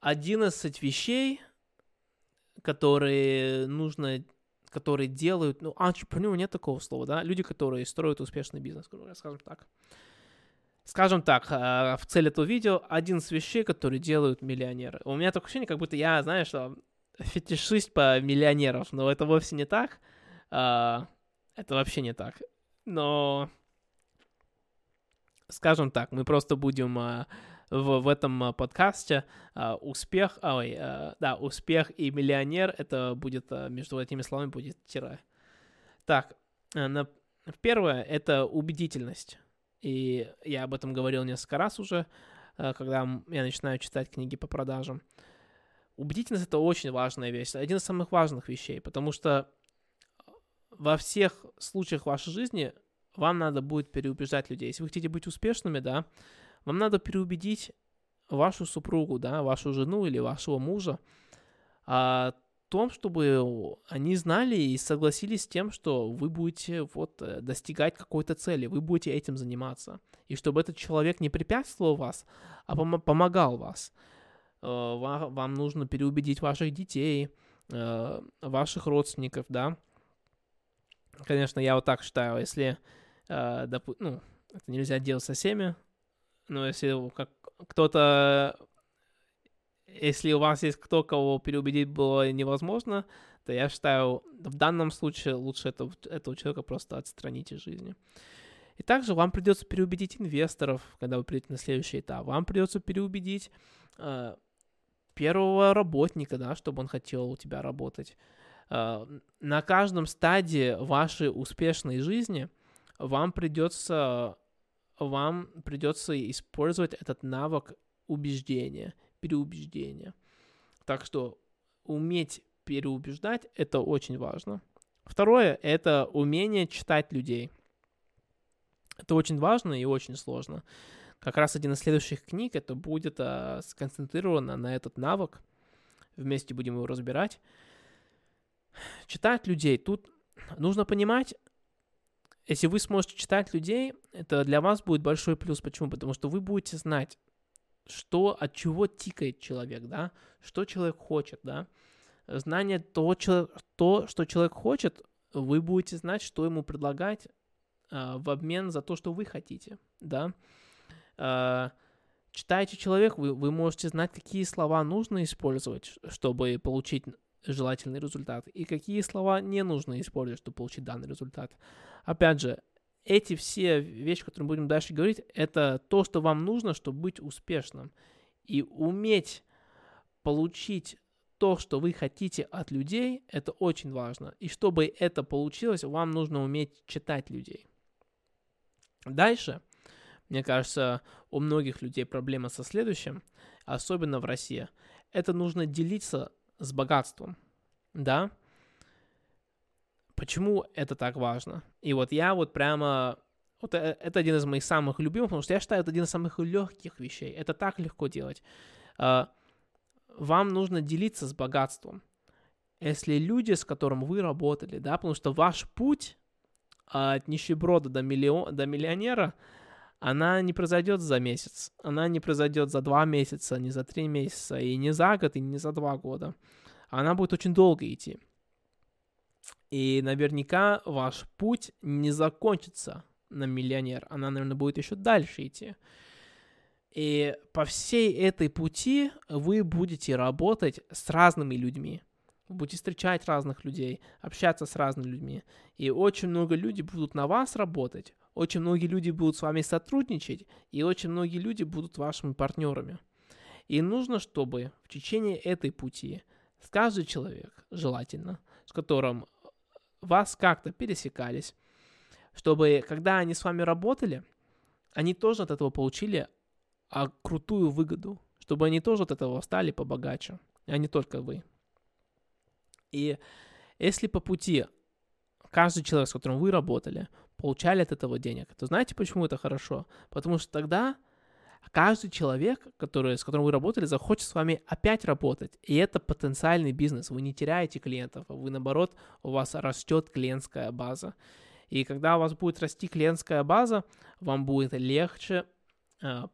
11 вещей, которые нужно, которые делают, ну, entrepreneur нет такого слова, да, люди, которые строят успешный бизнес, скажем так. Скажем так, э, в цель этого видео один из вещей, которые делают миллионеры. У меня такое ощущение, как будто я, знаешь, фетишист по миллионеров, но это вовсе не так. Э, это вообще не так. Но, скажем так, мы просто будем э, в, в этом подкасте успех, ой, да, успех и миллионер, это будет, между этими словами будет тире. Так, на, первое, это убедительность. И я об этом говорил несколько раз уже, э, когда я начинаю читать книги по продажам. Убедительность — это очень важная вещь, один из самых важных вещей, потому что во всех случаях вашей жизни вам надо будет переубеждать людей. Если вы хотите быть успешными, да, вам надо переубедить вашу супругу, да, вашу жену или вашего мужа а, том, чтобы они знали и согласились с тем, что вы будете вот э, достигать какой-то цели, вы будете этим заниматься. И чтобы этот человек не препятствовал вас, а пом- помогал вас. Э, вам нужно переубедить ваших детей, э, ваших родственников, да. Конечно, я вот так считаю, если, допу- ну, это нельзя делать со всеми, но если как кто-то если у вас есть кто, кого переубедить было невозможно, то я считаю, в данном случае лучше этого, этого человека просто отстранить из жизни. И также вам придется переубедить инвесторов, когда вы придете на следующий этап. Вам придется переубедить э, первого работника, да, чтобы он хотел у тебя работать. Э, на каждом стадии вашей успешной жизни вам придется, вам придется использовать этот навык убеждения переубеждения. Так что уметь переубеждать — это очень важно. Второе — это умение читать людей. Это очень важно и очень сложно. Как раз один из следующих книг это будет а, сконцентрировано на этот навык. Вместе будем его разбирать. Читать людей. Тут нужно понимать, если вы сможете читать людей, это для вас будет большой плюс. Почему? Потому что вы будете знать, что, от чего тикает человек, да, что человек хочет, да. Знание того, то, что человек хочет, вы будете знать, что ему предлагать э, в обмен за то, что вы хотите, да. Э, читаете человек, вы, вы можете знать, какие слова нужно использовать, чтобы получить желательный результат, и какие слова не нужно использовать, чтобы получить данный результат. Опять же, эти все вещи, которые мы будем дальше говорить, это то, что вам нужно, чтобы быть успешным. И уметь получить то, что вы хотите от людей, это очень важно. И чтобы это получилось, вам нужно уметь читать людей. Дальше, мне кажется, у многих людей проблема со следующим, особенно в России. Это нужно делиться с богатством, да? Почему это так важно? И вот я вот прямо... Вот э, это один из моих самых любимых, потому что я считаю, это один из самых легких вещей. Это так легко делать. А, вам нужно делиться с богатством. Если люди, с которым вы работали, да, потому что ваш путь от нищеброда до, миллион, до миллионера, она не произойдет за месяц, она не произойдет за два месяца, не за три месяца, и не за год, и не за два года. Она будет очень долго идти. И наверняка ваш путь не закончится на миллионер, она, наверное, будет еще дальше идти. И по всей этой пути вы будете работать с разными людьми. Будете встречать разных людей, общаться с разными людьми. И очень много людей будут на вас работать, очень многие люди будут с вами сотрудничать, и очень многие люди будут вашими партнерами. И нужно, чтобы в течение этой пути каждый человек, желательно, с которым вас как-то пересекались, чтобы когда они с вами работали, они тоже от этого получили а, крутую выгоду, чтобы они тоже от этого стали побогаче, а не только вы. И если по пути каждый человек, с которым вы работали, получали от этого денег, то знаете, почему это хорошо? Потому что тогда каждый человек, который, с которым вы работали, захочет с вами опять работать. И это потенциальный бизнес. Вы не теряете клиентов, а вы, наоборот, у вас растет клиентская база. И когда у вас будет расти клиентская база, вам будет легче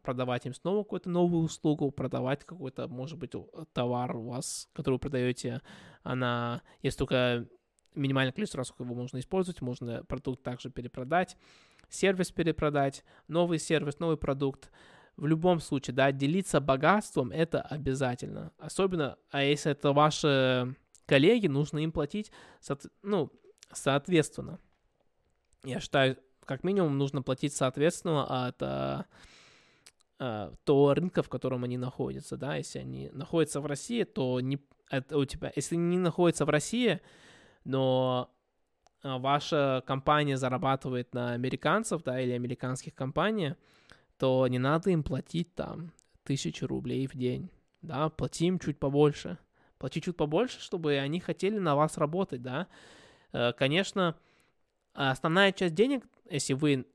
продавать им снова какую-то новую услугу, продавать какой-то, может быть, товар у вас, который вы продаете, она, есть только минимальное количество раз, сколько его можно использовать, можно продукт также перепродать, сервис перепродать, новый сервис, новый продукт. В любом случае, да, делиться богатством это обязательно. Особенно, а если это ваши коллеги, нужно им платить, ну, соответственно. Я считаю, как минимум нужно платить соответственно от а, а, того рынка, в котором они находятся, да, если они находятся в России, то не, это у тебя, если они находятся в России, но а, ваша компания зарабатывает на американцев, да, или американских компаний, то не надо им платить там тысячу рублей в день, да, плати им чуть побольше, плати чуть побольше, чтобы они хотели на вас работать, да. Э, конечно, основная часть денег, если вы,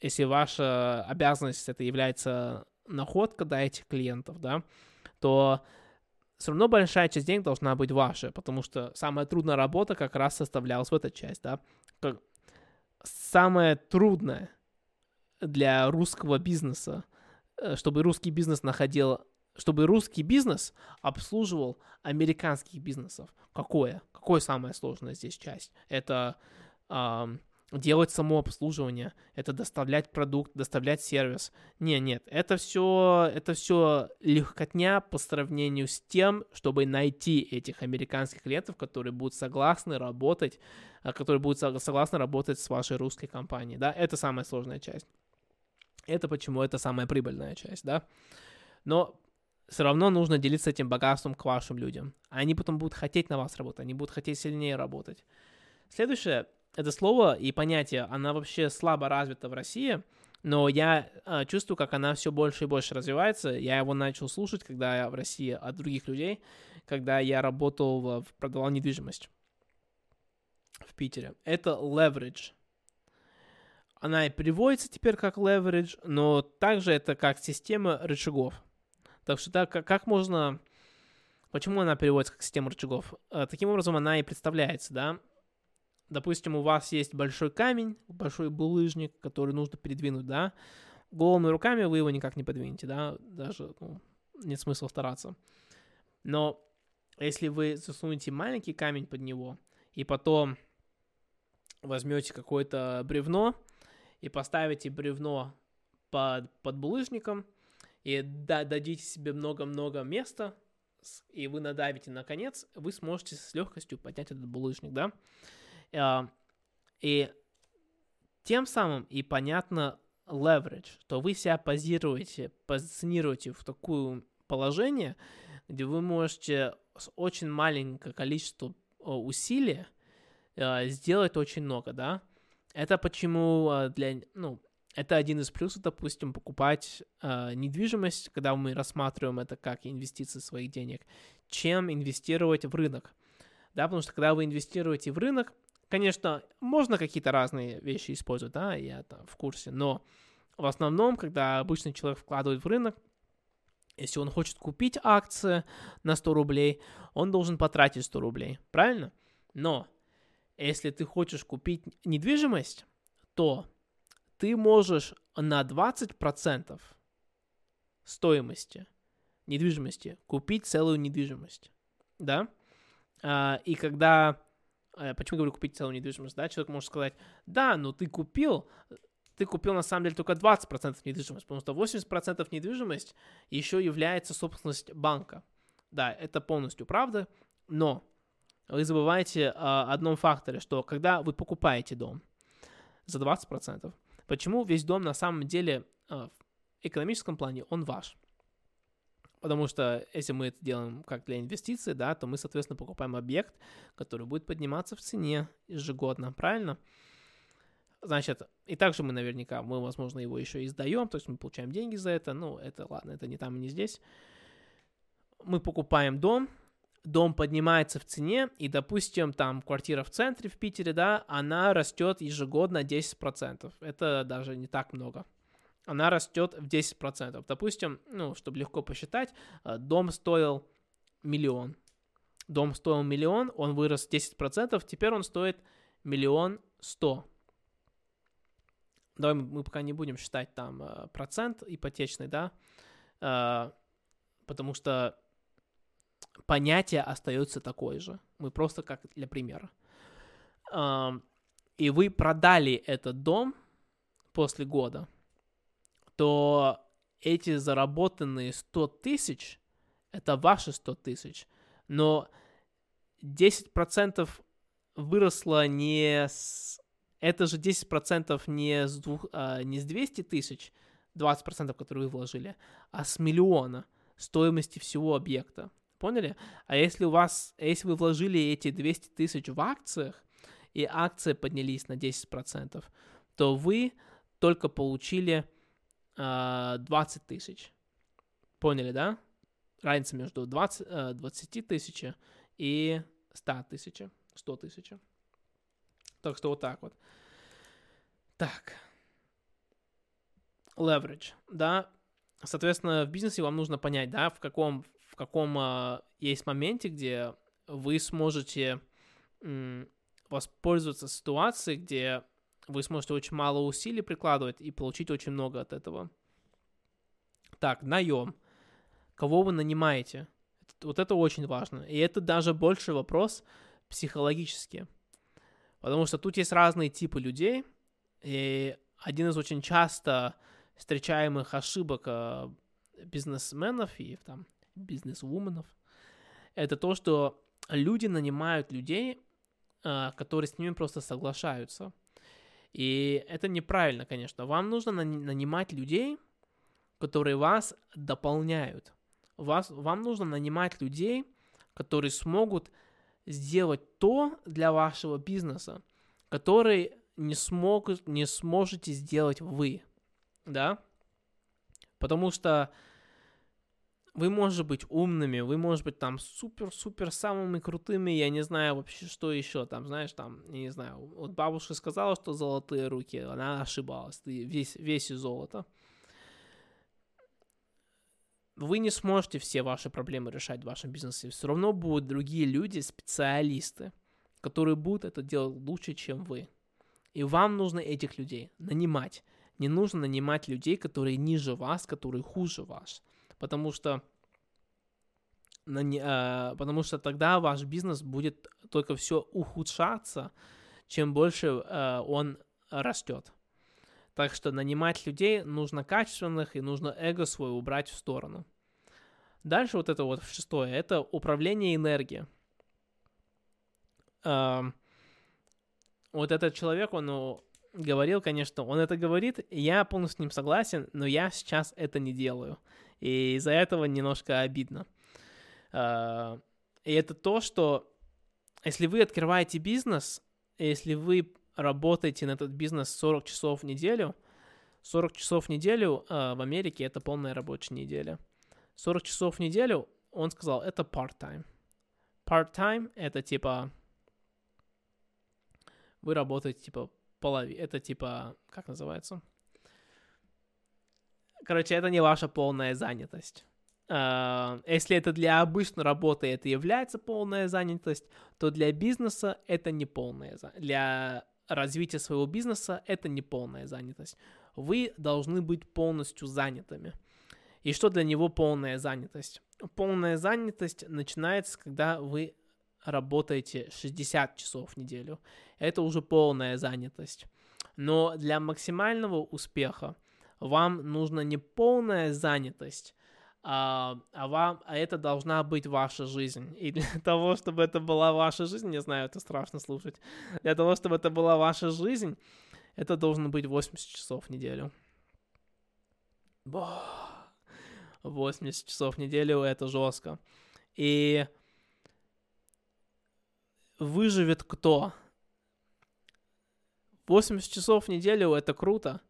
если ваша обязанность это является находка, да, этих клиентов, да, то все равно большая часть денег должна быть ваша, потому что самая трудная работа как раз составлялась в этой часть, да. Как самое трудное для русского бизнеса, э, чтобы русский бизнес находил, чтобы русский бизнес обслуживал американских бизнесов. Какое? Какое самое сложное здесь часть? Это эм, делать само обслуживание, это доставлять продукт, доставлять сервис. Не, нет, это все, это все легкотня по сравнению с тем, чтобы найти этих американских клиентов, которые будут согласны работать, а, которые будут согласны работать с вашей русской компанией, да, это самая сложная часть. Это почему это самая прибыльная часть, да. Но все равно нужно делиться этим богатством к вашим людям. Они потом будут хотеть на вас работать, они будут хотеть сильнее работать. Следующее, это слово и понятие, она вообще слабо развита в России, но я э, чувствую, как она все больше и больше развивается. Я его начал слушать, когда я в России от других людей, когда я работал, в, продавал недвижимость в Питере. Это leverage. Она и переводится теперь как leverage, но также это как система рычагов. Так что так, как, можно... Почему она переводится как система рычагов? Э, таким образом, она и представляется, да? Допустим, у вас есть большой камень, большой булыжник, который нужно передвинуть, да, голыми руками вы его никак не подвинете, да, даже ну, нет смысла стараться. Но если вы засунете маленький камень под него, и потом возьмете какое-то бревно и поставите бревно под, под булыжником, и дадите себе много-много места, и вы надавите на конец, вы сможете с легкостью поднять этот булыжник, да. А, и тем самым и понятно leverage, что вы себя позируете, позиционируете в такое положение, где вы можете с очень маленькое количество усилий сделать очень много, да. Это почему для, ну, это один из плюсов, допустим, покупать э, недвижимость, когда мы рассматриваем это как инвестиции своих денег, чем инвестировать в рынок. Да, потому что когда вы инвестируете в рынок, конечно, можно какие-то разные вещи использовать, да, я там в курсе, но в основном, когда обычный человек вкладывает в рынок, если он хочет купить акции на 100 рублей, он должен потратить 100 рублей, правильно? Но если ты хочешь купить недвижимость, то ты можешь на 20% стоимости недвижимости купить целую недвижимость, да? А, и когда, почему говорю купить целую недвижимость, да, человек может сказать, да, но ты купил, ты купил на самом деле только 20% недвижимости, потому что 80% недвижимость еще является собственность банка. Да, это полностью правда, но вы забываете о одном факторе, что когда вы покупаете дом за 20%, почему весь дом на самом деле в экономическом плане он ваш? Потому что если мы это делаем как для инвестиций, да, то мы, соответственно, покупаем объект, который будет подниматься в цене ежегодно, правильно? Значит, и также мы наверняка, мы, возможно, его еще и сдаем, то есть мы получаем деньги за это, ну, это ладно, это не там и не здесь. Мы покупаем дом, дом поднимается в цене, и, допустим, там квартира в центре в Питере, да, она растет ежегодно 10%. Это даже не так много. Она растет в 10%. Допустим, ну, чтобы легко посчитать, э, дом стоил миллион. Дом стоил миллион, он вырос 10%, теперь он стоит миллион сто. Давай мы пока не будем считать там э, процент ипотечный, да, э, потому что понятие остается такое же. Мы просто как для примера. И вы продали этот дом после года, то эти заработанные 100 тысяч, это ваши 100 тысяч, но 10% выросло не с это же 10% не с, двух, а, не с 200 тысяч, 20%, которые вы вложили, а с миллиона стоимости всего объекта. Поняли? А если у вас, если вы вложили эти 200 тысяч в акциях, и акции поднялись на 10%, то вы только получили 20 тысяч. Поняли, да? Разница между 20, э, 20 тысяч и 100 тысяч. 100 тысяч. Так что вот так вот. Так. Leverage, да. Соответственно, в бизнесе вам нужно понять, да, в каком, в каком а, есть моменте, где вы сможете м, воспользоваться ситуацией, где вы сможете очень мало усилий прикладывать и получить очень много от этого. Так, наем. Кого вы нанимаете? Вот это очень важно. И это даже больше вопрос психологический. Потому что тут есть разные типы людей, и один из очень часто встречаемых ошибок э, бизнесменов и там бизнесвуменов это то, что люди нанимают людей, э, которые с ними просто соглашаются. И это неправильно, конечно. Вам нужно нанимать людей, которые вас дополняют. Вас, вам нужно нанимать людей, которые смогут сделать то для вашего бизнеса, который не, смог, не сможете сделать вы, да? Потому что вы можете быть умными, вы можете быть там супер-супер самыми крутыми, я не знаю вообще, что еще там, знаешь, там, я не знаю, вот бабушка сказала, что золотые руки, она ошибалась, ты весь, весь из золота вы не сможете все ваши проблемы решать в вашем бизнесе. Все равно будут другие люди, специалисты, которые будут это делать лучше, чем вы. И вам нужно этих людей нанимать. Не нужно нанимать людей, которые ниже вас, которые хуже вас. Потому что, э, потому что тогда ваш бизнес будет только все ухудшаться, чем больше э, он растет. Так что нанимать людей нужно качественных и нужно эго свое убрать в сторону. Дальше вот это вот шестое, это управление энергией. Uh, вот этот человек, он ну, говорил, конечно, он это говорит, я полностью с ним согласен, но я сейчас это не делаю. И из-за этого немножко обидно. Uh, и это то, что если вы открываете бизнес, если вы работаете на этот бизнес 40 часов в неделю, 40 часов в неделю э, в Америке это полная рабочая неделя. 40 часов в неделю, он сказал, это part-time. Part-time это типа вы работаете типа половину, это типа, как называется? Короче, это не ваша полная занятость. Uh, если это для обычной работы это является полная занятость, то для бизнеса это не полная занятость. Для развития своего бизнеса это не полная занятость. Вы должны быть полностью занятыми. И что для него полная занятость? Полная занятость начинается, когда вы работаете 60 часов в неделю. Это уже полная занятость. Но для максимального успеха вам нужна не полная занятость, а, а вам, а это должна быть ваша жизнь. И для [laughs] того, чтобы это была ваша жизнь, не знаю, это страшно слушать, для того, чтобы это была ваша жизнь, это должно быть 80 часов в неделю. 80 часов в неделю это жестко. И выживет кто? 80 часов в неделю это круто.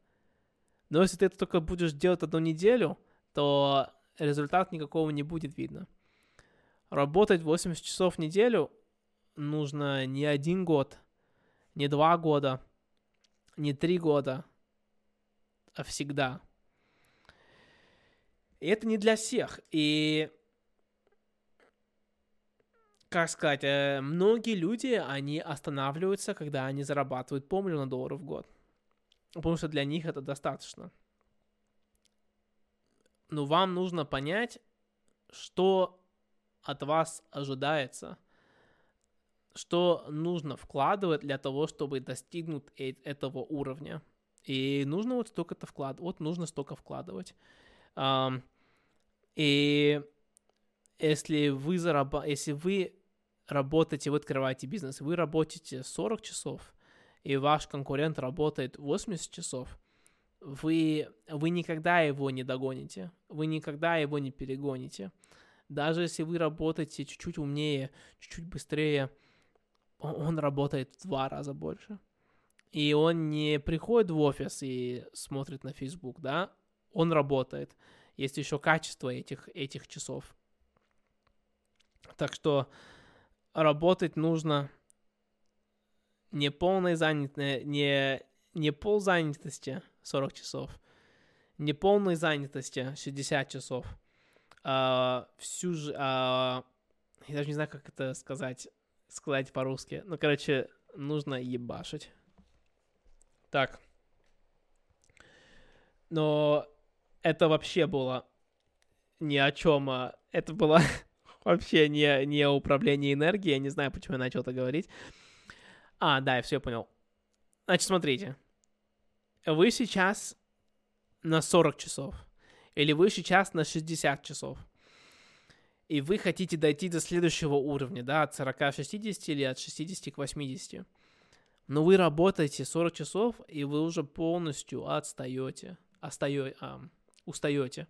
Но если ты это только будешь делать одну неделю, то результат никакого не будет видно. Работать 80 часов в неделю нужно не один год, не два года, не три года, а всегда. И это не для всех. И как сказать, э, многие люди, они останавливаются, когда они зарабатывают полмиллиона долларов в год. Потому что для них это достаточно. Но вам нужно понять, что от вас ожидается, что нужно вкладывать для того, чтобы достигнуть этого уровня. И нужно вот столько-то вкладывать, вот нужно столько вкладывать. И если вы зарабатываете, если вы работаете, вы открываете бизнес, вы работаете 40 часов, и ваш конкурент работает 80 часов, вы, вы никогда его не догоните, вы никогда его не перегоните. Даже если вы работаете чуть-чуть умнее, чуть-чуть быстрее, он, работает в два раза больше. И он не приходит в офис и смотрит на Facebook, да, он работает. Есть еще качество этих, этих часов. Так что работать нужно не полной занятости, не, не пол занятости 40 часов, не полной занятости 60 часов, а всю же, а, я даже не знаю, как это сказать, сказать по-русски. Ну, короче, нужно ебашить. Так. Но это вообще было ни о чем. А это было [laughs] вообще не, не управление энергией. Я не знаю, почему я начал это говорить. А, да, я все понял. Значит, смотрите. Вы сейчас на 40 часов. Или вы сейчас на 60 часов. И вы хотите дойти до следующего уровня, да, от 40 к 60 или от 60 к 80. Но вы работаете 40 часов, и вы уже полностью отстаете. Остаете, а, устаете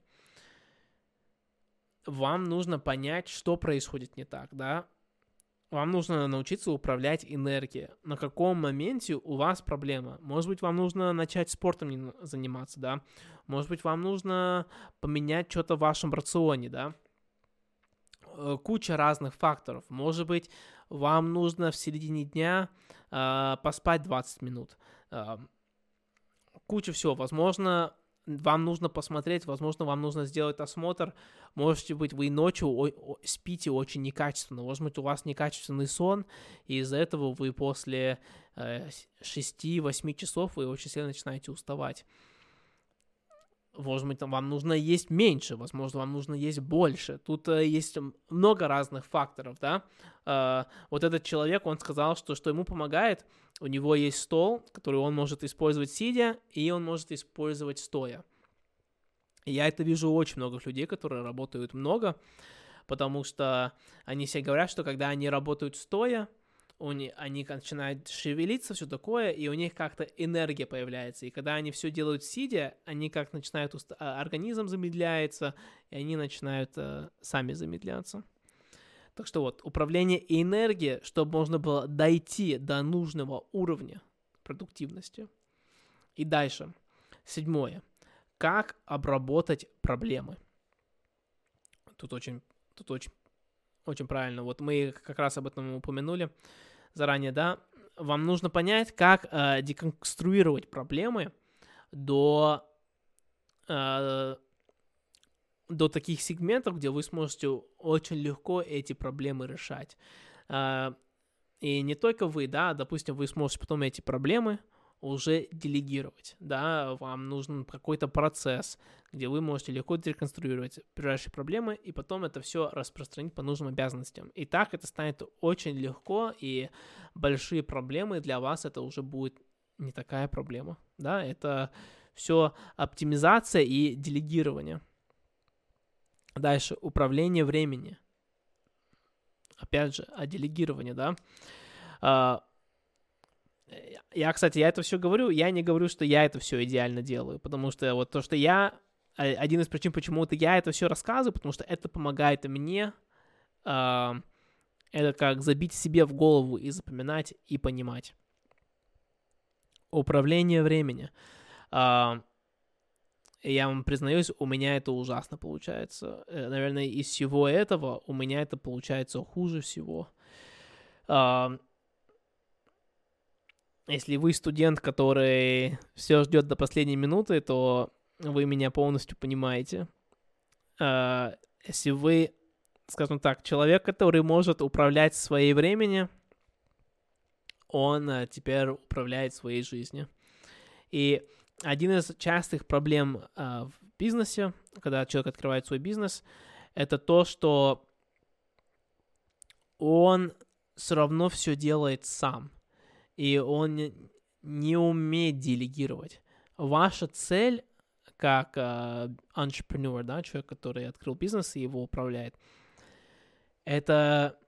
вам нужно понять, что происходит не так, да? Вам нужно научиться управлять энергией. На каком моменте у вас проблема? Может быть, вам нужно начать спортом заниматься, да? Может быть, вам нужно поменять что-то в вашем рационе, да? Э, куча разных факторов. Может быть, вам нужно в середине дня э, поспать 20 минут. Э, куча всего. Возможно, вам нужно посмотреть, возможно, вам нужно сделать осмотр, можете быть, вы ночью спите очень некачественно, может быть, у вас некачественный сон, и из-за этого вы после э, 6-8 часов вы очень сильно начинаете уставать. Может быть, вам нужно есть меньше, возможно, вам нужно есть больше. Тут э, есть много разных факторов, да. Э, вот этот человек, он сказал, что что ему помогает, у него есть стол, который он может использовать сидя, и он может использовать стоя. я это вижу у очень много людей, которые работают много, потому что они все говорят, что когда они работают стоя, они, они начинают шевелиться, все такое, и у них как-то энергия появляется. И когда они все делают сидя, они как начинают, уст... А, организм замедляется, и они начинают э, сами замедляться. Так что вот, управление и энергия, чтобы можно было дойти до нужного уровня продуктивности. И дальше. Седьмое. Как обработать проблемы? Тут очень, тут очень, очень правильно. Вот мы как раз об этом упомянули заранее, да. Вам нужно понять, как э, деконструировать проблемы до э, до таких сегментов, где вы сможете очень легко эти проблемы решать. А, и не только вы, да, допустим, вы сможете потом эти проблемы уже делегировать, да, вам нужен какой-то процесс, где вы можете легко реконструировать ближайшие проблемы и потом это все распространить по нужным обязанностям. И так это станет очень легко, и большие проблемы для вас это уже будет не такая проблема, да, это все оптимизация и делегирование. Дальше, управление времени. Опять же, о делегировании, да. А, я, кстати, я это все говорю, я не говорю, что я это все идеально делаю, потому что вот то, что я, один из причин, почему-то я это все рассказываю, потому что это помогает мне, это как забить себе в голову и запоминать и понимать. Управление времени я вам признаюсь, у меня это ужасно получается. Э, наверное, из всего этого у меня это получается хуже всего. Если вы студент, который все ждет до последней минуты, то вы меня полностью понимаете. А, если вы, скажем так, человек, который может управлять своей временем, он э, теперь управляет своей жизнью. И один из частых проблем э, в бизнесе, когда человек открывает свой бизнес, это то, что он все равно все делает сам, и он не умеет делегировать. Ваша цель как э, entrepreneur, да, человек, который открыл бизнес и его управляет, это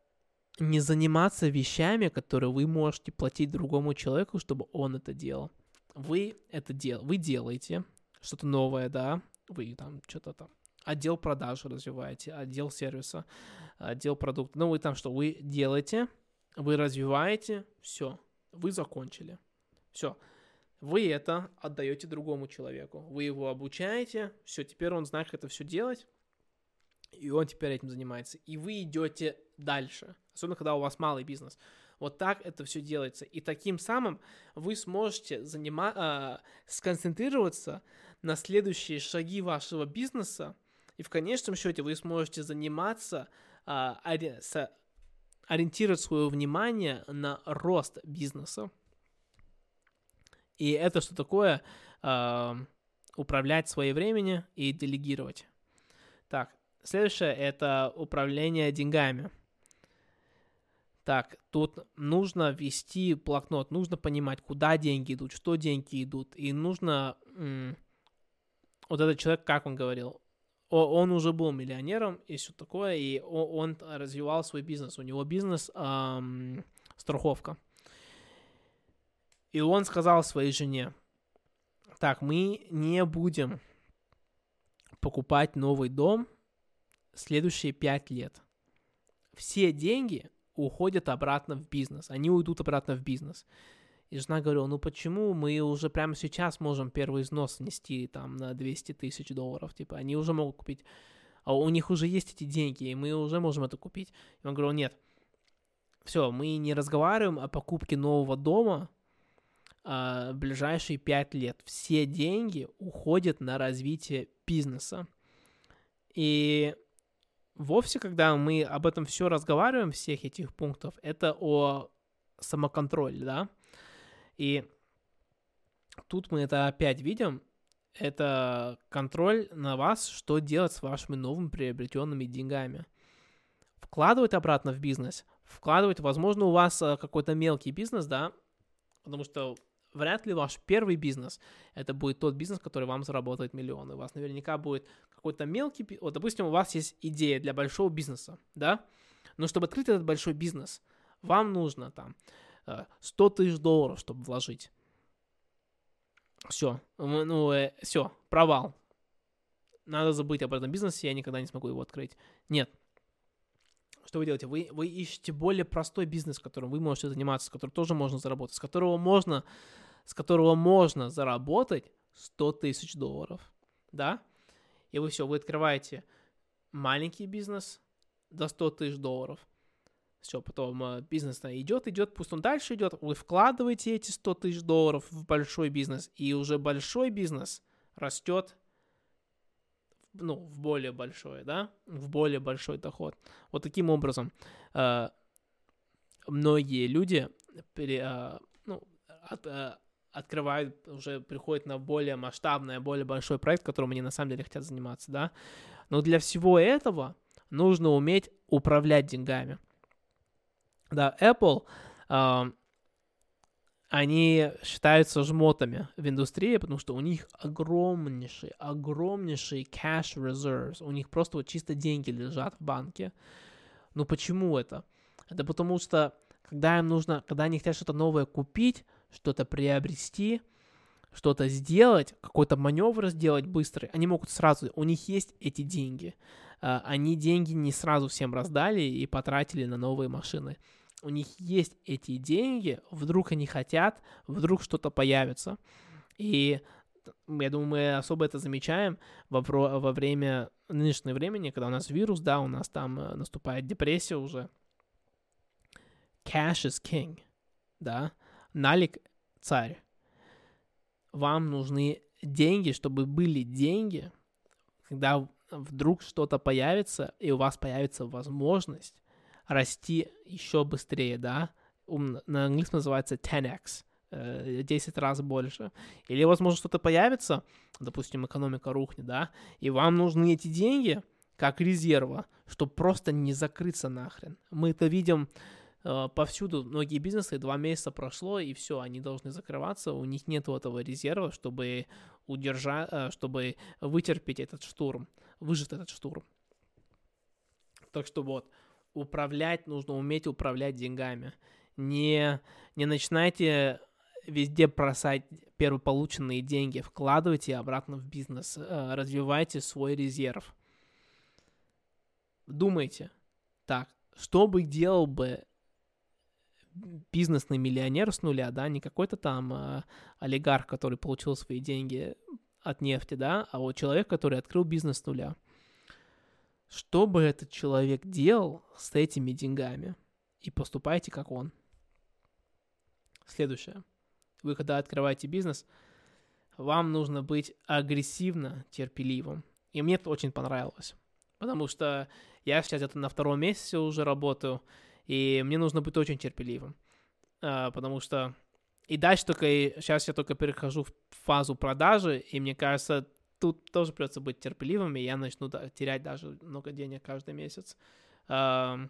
не заниматься вещами, которые вы можете платить другому человеку, чтобы он это делал вы это дел, вы делаете что-то новое, да, вы там что-то там отдел продаж развиваете, отдел сервиса, отдел продукта, ну вы там что, вы делаете, вы развиваете, все, вы закончили, все, вы это отдаете другому человеку, вы его обучаете, все, теперь он знает, как это все делать, и он теперь этим занимается, и вы идете дальше, особенно когда у вас малый бизнес, вот так это все делается. И таким самым вы сможете занима- э, сконцентрироваться на следующие шаги вашего бизнеса, и в конечном счете вы сможете заниматься, э, ори- с, ориентировать свое внимание на рост бизнеса. И это что такое? Э, управлять своим временем и делегировать. Так, следующее это управление деньгами. Так, тут нужно вести блокнот, нужно понимать, куда деньги идут, что деньги идут, и нужно... М- вот этот человек, как он говорил, он уже был миллионером и все такое, и он, развивал свой бизнес. У него бизнес эм, страховка. И он сказал своей жене, так, мы не будем покупать новый дом следующие пять лет. Все деньги уходят обратно в бизнес. Они уйдут обратно в бизнес. И жена говорила, ну почему мы уже прямо сейчас можем первый износ нести там на 200 тысяч долларов, типа, они уже могут купить, а у них уже есть эти деньги, и мы уже можем это купить. И он говорил, нет, все, мы не разговариваем о покупке нового дома а, в ближайшие 5 лет. Все деньги уходят на развитие бизнеса. И вовсе, когда мы об этом все разговариваем, всех этих пунктов, это о самоконтроле, да, и тут мы это опять видим, это контроль на вас, что делать с вашими новыми приобретенными деньгами. Вкладывать обратно в бизнес, вкладывать, возможно, у вас э, какой-то мелкий бизнес, да, потому что вряд ли ваш первый бизнес это будет тот бизнес, который вам заработает миллионы. У вас наверняка будет какой-то мелкий, вот, допустим, у вас есть идея для большого бизнеса, да, но чтобы открыть этот большой бизнес, вам нужно там 100 э, тысяч долларов, чтобы вложить. Все, ну, э, все, провал. Надо забыть об этом бизнесе, я никогда не смогу его открыть. Нет, что вы делаете? Вы, вы ищете более простой бизнес, которым вы можете заниматься, с которым тоже можно заработать, с которого можно с которого можно заработать 100 тысяч долларов, да? И вы все, вы открываете маленький бизнес до 100 тысяч долларов. Все, потом э, бизнес идет, идет, пусть он дальше идет. Вы вкладываете эти 100 тысяч долларов в большой бизнес, и уже большой бизнес растет ну, в более большой, да, в более большой доход. Вот таким образом э, многие люди пере, э, ну, от, открывают, уже приходят на более масштабный, более большой проект, которым они на самом деле хотят заниматься, да. Но для всего этого нужно уметь управлять деньгами. Да, Apple, э, они считаются жмотами в индустрии, потому что у них огромнейшие, огромнейшие cash reserves. У них просто вот чисто деньги лежат в банке. Ну почему это? Это потому что, когда им нужно, когда они хотят что-то новое купить, что-то приобрести, что-то сделать, какой-то маневр сделать быстрый, они могут сразу, у них есть эти деньги. А, они деньги не сразу всем раздали и потратили на новые машины. У них есть эти деньги, вдруг они хотят, вдруг что-то появится. И я думаю, мы особо это замечаем во, во время нынешнего времени, когда у нас вирус, да, у нас там э, наступает депрессия уже. Cash is king, да, налик царь. Вам нужны деньги, чтобы были деньги, когда вдруг что-то появится, и у вас появится возможность расти еще быстрее, да, на английском называется 10x, 10 э, раз больше. Или, возможно, что-то появится, допустим, экономика рухнет, да, и вам нужны эти деньги как резерва, чтобы просто не закрыться нахрен. Мы это видим э, повсюду. Многие бизнесы, два месяца прошло, и все, они должны закрываться, у них нет этого резерва, чтобы удержать, э, чтобы вытерпеть этот штурм, выжить этот штурм. Так что вот, управлять, нужно уметь управлять деньгами. Не, не начинайте везде бросать первополученные деньги, вкладывайте обратно в бизнес, э, развивайте свой резерв. Думайте, так, что бы делал бы бизнесный миллионер с нуля, да, не какой-то там э, олигарх, который получил свои деньги от нефти, да, а вот человек, который открыл бизнес с нуля что бы этот человек делал с этими деньгами. И поступайте как он. Следующее. Вы когда открываете бизнес, вам нужно быть агрессивно терпеливым. И мне это очень понравилось. Потому что я сейчас где-то на втором месяце уже работаю, и мне нужно быть очень терпеливым. А, потому что и дальше только, сейчас я только перехожу в фазу продажи, и мне кажется, тут тоже придется быть терпеливым, и я начну терять даже много денег каждый месяц. Но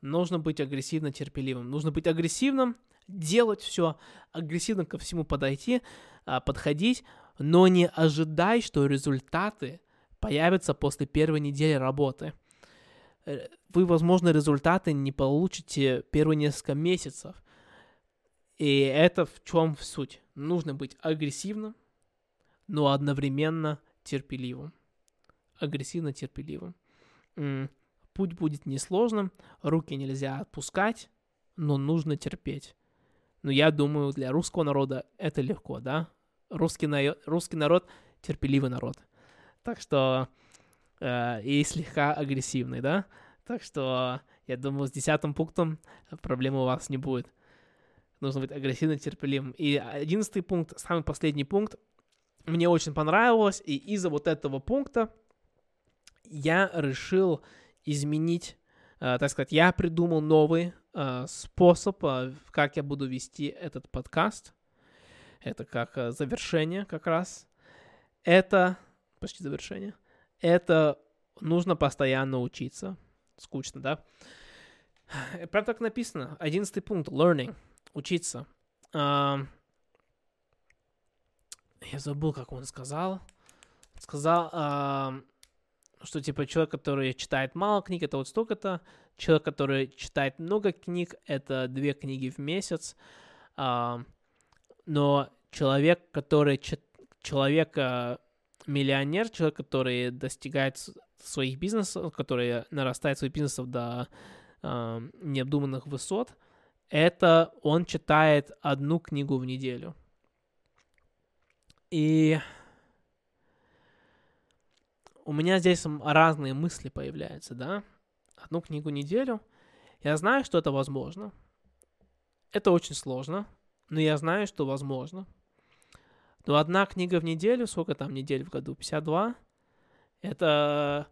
нужно быть агрессивно терпеливым. Нужно быть агрессивным, делать все, агрессивно ко всему подойти, а, подходить, но не ожидай, что результаты появятся после первой недели работы. Э, вы, возможно, результаты не получите первые несколько месяцев. И это в чем суть? Нужно быть агрессивным, но одновременно терпеливым. Агрессивно терпеливым. Путь будет несложным, руки нельзя отпускать, но нужно терпеть. Но я думаю, для русского народа это легко, да? Русский, на... русский народ терпеливый народ. Так что э, и слегка агрессивный, да? Так что я думаю, с десятым пунктом проблемы у вас не будет. Нужно быть агрессивно терпеливым. И одиннадцатый пункт, самый последний пункт, мне очень понравилось, и из-за вот этого пункта я решил изменить, э, так сказать, я придумал новый э, способ, э, как я буду вести этот подкаст. Это как завершение как раз. Это почти завершение. Это нужно постоянно учиться. Скучно, да? Прям так написано. Одиннадцатый пункт. Learning. Учиться. Я забыл, как он сказал. Сказал, э, что типа человек, который читает мало книг, это вот столько-то. Человек, который читает много книг, это две книги в месяц. Э, но человек, который человек э, миллионер, человек, который достигает своих бизнесов, который нарастает своих бизнесов до э, необдуманных высот, это он читает одну книгу в неделю. И у меня здесь разные мысли появляются, да? Одну книгу неделю. Я знаю, что это возможно. Это очень сложно, но я знаю, что возможно. Но одна книга в неделю, сколько там недель в году? 52? Это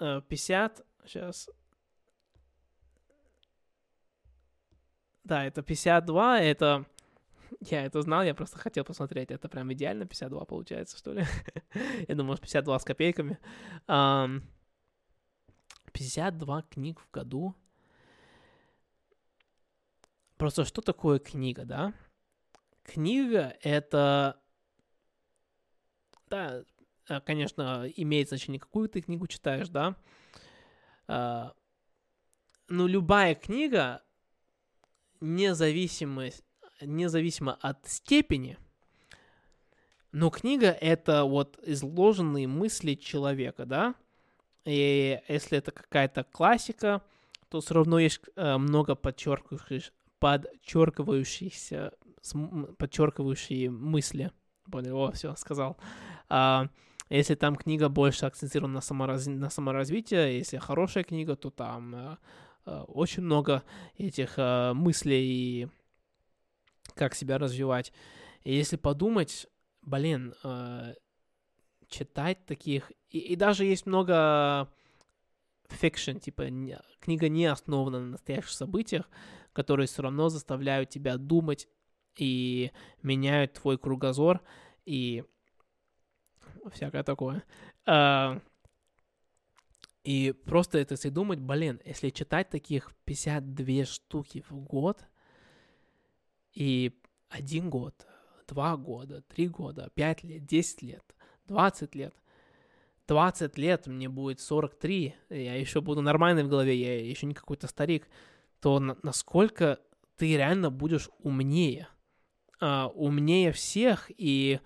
50, э, сейчас. Да, это 52, это... [laughs] Я это знал, я просто хотел посмотреть. Это прям идеально 52 получается, что ли? [laughs] я думал, 52 с копейками. 52 книг в году. Просто что такое книга, да? Книга — это... Да, э, конечно, имеет значение, какую ты книгу читаешь, да? А, но любая книга, независимо, независимо от степени, но книга — это вот изложенные мысли человека, да? И если это какая-то классика, то все равно есть э, много подчеркивающих, подчеркивающихся, подчеркивающие мысли. Понял, о, все, сказал. А, если там книга больше акцентирована на, самораз... на саморазвитие, если хорошая книга, то там а, а, очень много этих а, мыслей, как себя развивать. И если подумать, блин, а, читать таких... И, и даже есть много fiction, типа не, книга не основана на настоящих событиях, которые все равно заставляют тебя думать и меняют твой кругозор и всякое такое. А, и просто это если думать, блин, если читать таких 52 штуки в год, и один год, два года, три года, пять лет, десять лет, 20 лет. 20 лет, мне будет 43, я еще буду нормальный в голове, я еще не какой-то старик, то на- насколько ты реально будешь умнее. Uh, умнее всех, и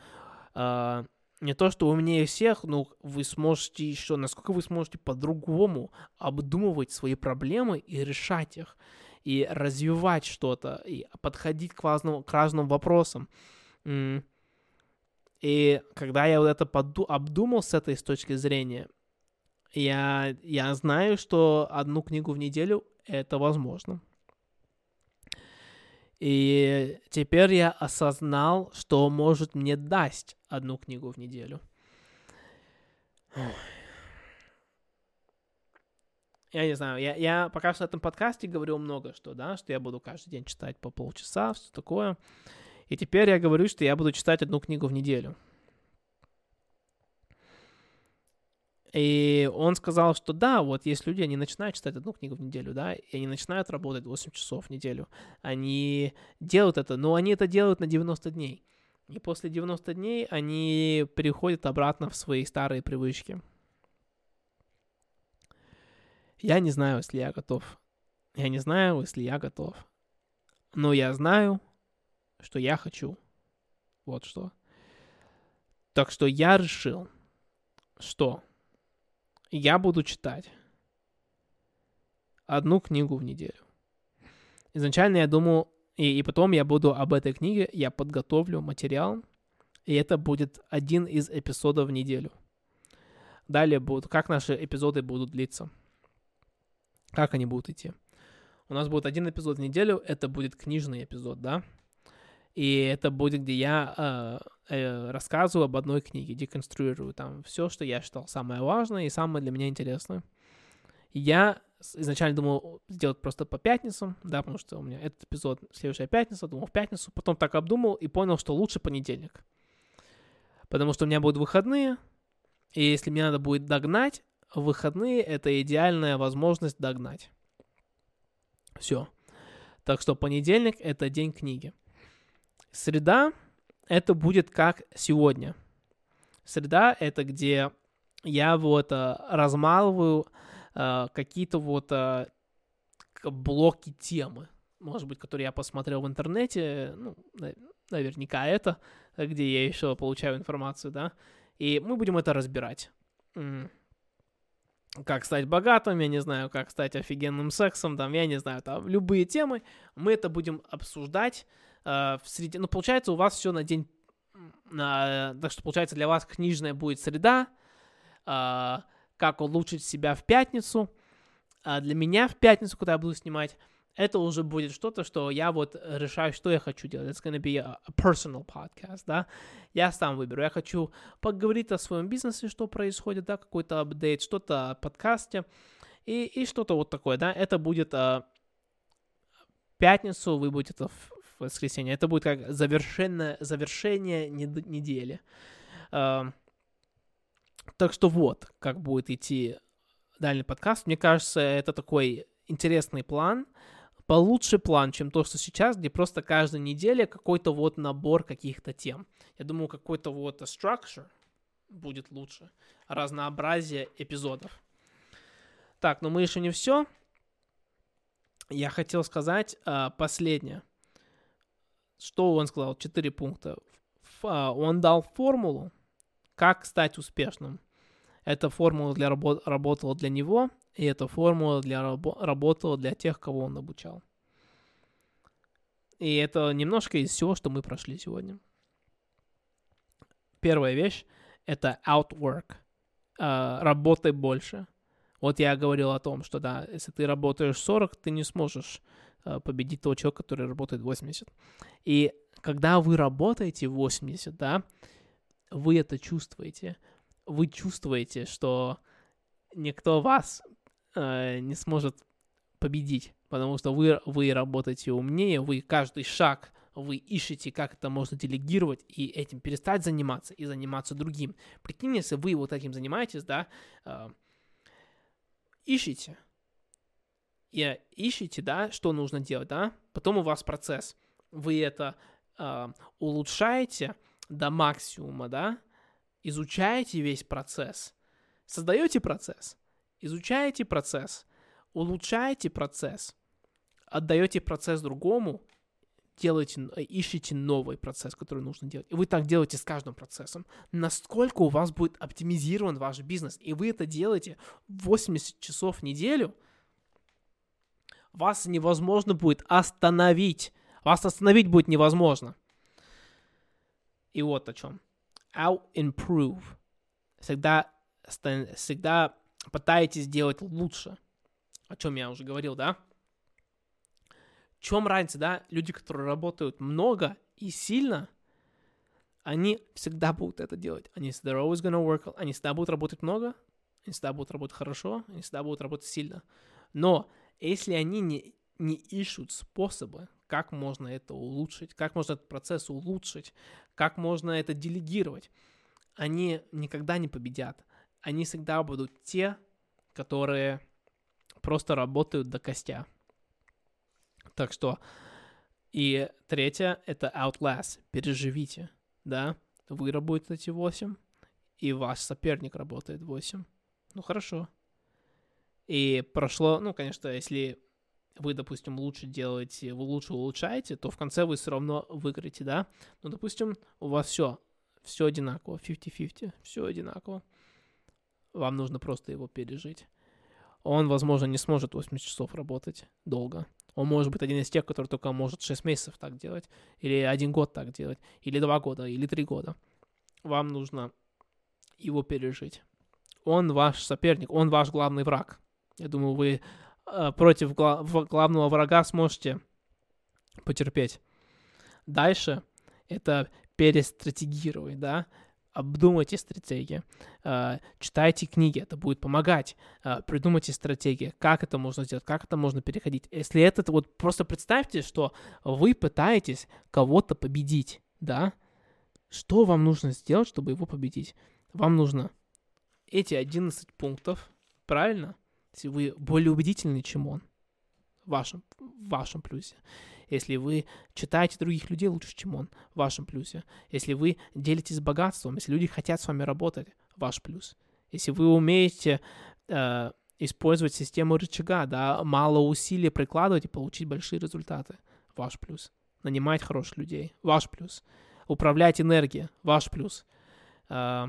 uh, не то, что умнее всех, но вы сможете еще, насколько вы сможете по-другому обдумывать свои проблемы и решать их, и развивать что-то, и подходить к разным, к разным вопросам. И когда я вот это поду- обдумал с этой с точки зрения, я, я знаю, что одну книгу в неделю это возможно. И теперь я осознал, что может мне дать одну книгу в неделю. Я не знаю, я, я пока что на этом подкасте говорил много что, да, что я буду каждый день читать по полчаса, все такое. И теперь я говорю, что я буду читать одну книгу в неделю. И он сказал, что да, вот есть люди, они начинают читать одну книгу в неделю, да, и они начинают работать 8 часов в неделю. Они делают это, но они это делают на 90 дней. И после 90 дней они переходят обратно в свои старые привычки. Я не знаю, если я готов. Я не знаю, если я готов. Но я знаю, что я хочу. Вот что. Так что я решил, что я буду читать одну книгу в неделю. Изначально я думал, и, и потом я буду об этой книге, я подготовлю материал, и это будет один из эпизодов в неделю. Далее будут, как наши эпизоды будут длиться. Как они будут идти. У нас будет один эпизод в неделю, это будет книжный эпизод, да? И это будет, где я э, э, рассказываю об одной книге, деконструирую там все, что я считал самое важное и самое для меня интересное. Я изначально думал сделать просто по пятницам, да, потому что у меня этот эпизод следующая пятница, думал в пятницу, потом так обдумал и понял, что лучше понедельник. Потому что у меня будут выходные, и если мне надо будет догнать, выходные — это идеальная возможность догнать. Все. Так что понедельник — это день книги. Среда — это будет как сегодня. Среда — это где я вот а, размалываю а, какие-то вот а, блоки темы, может быть, которые я посмотрел в интернете, ну, наверняка это, где я еще получаю информацию, да, и мы будем это разбирать. Как стать богатым, я не знаю, как стать офигенным сексом, там, я не знаю, там, любые темы, мы это будем обсуждать, Э, в среде... Ну, получается, у вас все на день А, так что, получается, для вас книжная будет среда, а, как улучшить себя в пятницу. А для меня в пятницу, когда я буду снимать, это уже будет что-то, что я вот решаю, что я хочу делать. It's gonna be a, a personal podcast, да. Я сам выберу. Я хочу поговорить о своем бизнесе, что происходит, да, какой-то апдейт, что-то о подкасте и, и что-то вот такое, да. Это будет а, пятницу, вы будете в, в воскресенье. Это будет как завершенное, завершение недели. А, так что вот, как будет идти дальний подкаст. Мне кажется, это такой интересный план, получше план, чем то, что сейчас, где просто каждая неделя какой-то вот набор каких-то тем. Я думаю, какой-то вот structure будет лучше, разнообразие эпизодов. Так, но мы еще не все. Я хотел сказать uh, последнее. Что он сказал? Четыре пункта. Uh, он дал формулу, как стать успешным. Эта формула для рабо- работала для него, и эта формула для рабо- работала для тех, кого он обучал. И это немножко из всего, что мы прошли сегодня. Первая вещь — это outwork. Uh, работай больше. Вот я говорил о том, что да, если ты работаешь 40, ты не сможешь uh, победить того человека, который работает 80. И когда вы работаете 80, да, вы это чувствуете. Вы чувствуете, что никто вас э, не сможет победить, потому что вы, вы работаете умнее, вы каждый шаг вы ищете, как это можно делегировать и этим перестать заниматься и заниматься другим. Прикинь, если вы вот этим занимаетесь, да, э, ищите, и ищите, да, что нужно делать, да, потом у вас процесс, вы это э, улучшаете до максимума, да, изучаете весь процесс, создаете процесс, изучаете процесс, улучшаете процесс, отдаете процесс другому, делаете, э, ищете новый процесс, который нужно делать. И вы так делаете с каждым процессом. Насколько у вас будет оптимизирован ваш бизнес, и вы это делаете 80 часов в неделю, вас невозможно будет остановить. Вас остановить будет невозможно. И вот о чем. Out-improve. Всегда, всегда пытаетесь сделать лучше о чем я уже говорил, да? В чем разница, да? Люди, которые работают много и сильно, они всегда будут это делать. Они всегда always gonna work, они всегда будут работать много, они всегда будут работать хорошо, они всегда будут работать сильно. Но если они не, не ищут способы, как можно это улучшить, как можно этот процесс улучшить, как можно это делегировать, они никогда не победят. Они всегда будут те, которые просто работают до костя. Так что, и третье, это outlast, переживите, да, вы работаете 8, и ваш соперник работает 8. Ну, хорошо. И прошло, ну, конечно, если вы, допустим, лучше делаете, вы лучше улучшаете, то в конце вы все равно выиграете, да? Ну, допустим, у вас все, все одинаково, 50-50, все одинаково. Вам нужно просто его пережить он, возможно, не сможет 8 часов работать долго. Он может быть один из тех, который только может 6 месяцев так делать, или один год так делать, или 2 года, или 3 года. Вам нужно его пережить. Он ваш соперник, он ваш главный враг. Я думаю, вы э, против гла- главного врага сможете потерпеть. Дальше это перестратегировать, да, обдумайте стратегии, а, читайте книги, это будет помогать, а, придумайте стратегии, как это можно сделать, как это можно переходить. Если это, вот просто представьте, что вы пытаетесь кого-то победить, да, что вам нужно сделать, чтобы его победить? Вам нужно эти 11 пунктов, правильно? Если вы более убедительны, чем он, в вашем, в вашем плюсе если вы читаете других людей лучше, чем он, в вашем плюсе, если вы делитесь богатством, если люди хотят с вами работать, ваш плюс, если вы умеете э, использовать систему рычага, да, мало усилий прикладывать и получить большие результаты, ваш плюс, нанимать хороших людей, ваш плюс, управлять энергией, ваш плюс, э,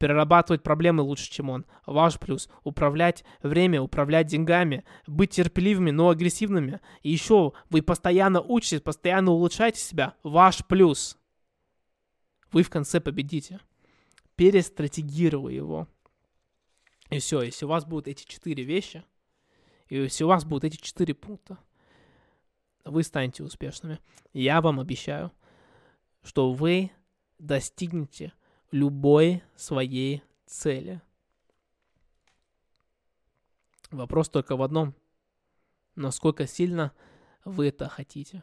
перерабатывать проблемы лучше, чем он. Ваш плюс. Управлять время, управлять деньгами, быть терпеливыми, но агрессивными. И еще вы постоянно учитесь, постоянно улучшаете себя. Ваш плюс. вы в конце победите. Перестратегируй его. И все, если у вас будут эти четыре вещи, и если у вас будут эти четыре пункта, вы станете успешными. Я вам обещаю, что вы достигнете любой своей цели. Вопрос только в одном. Насколько сильно вы это хотите.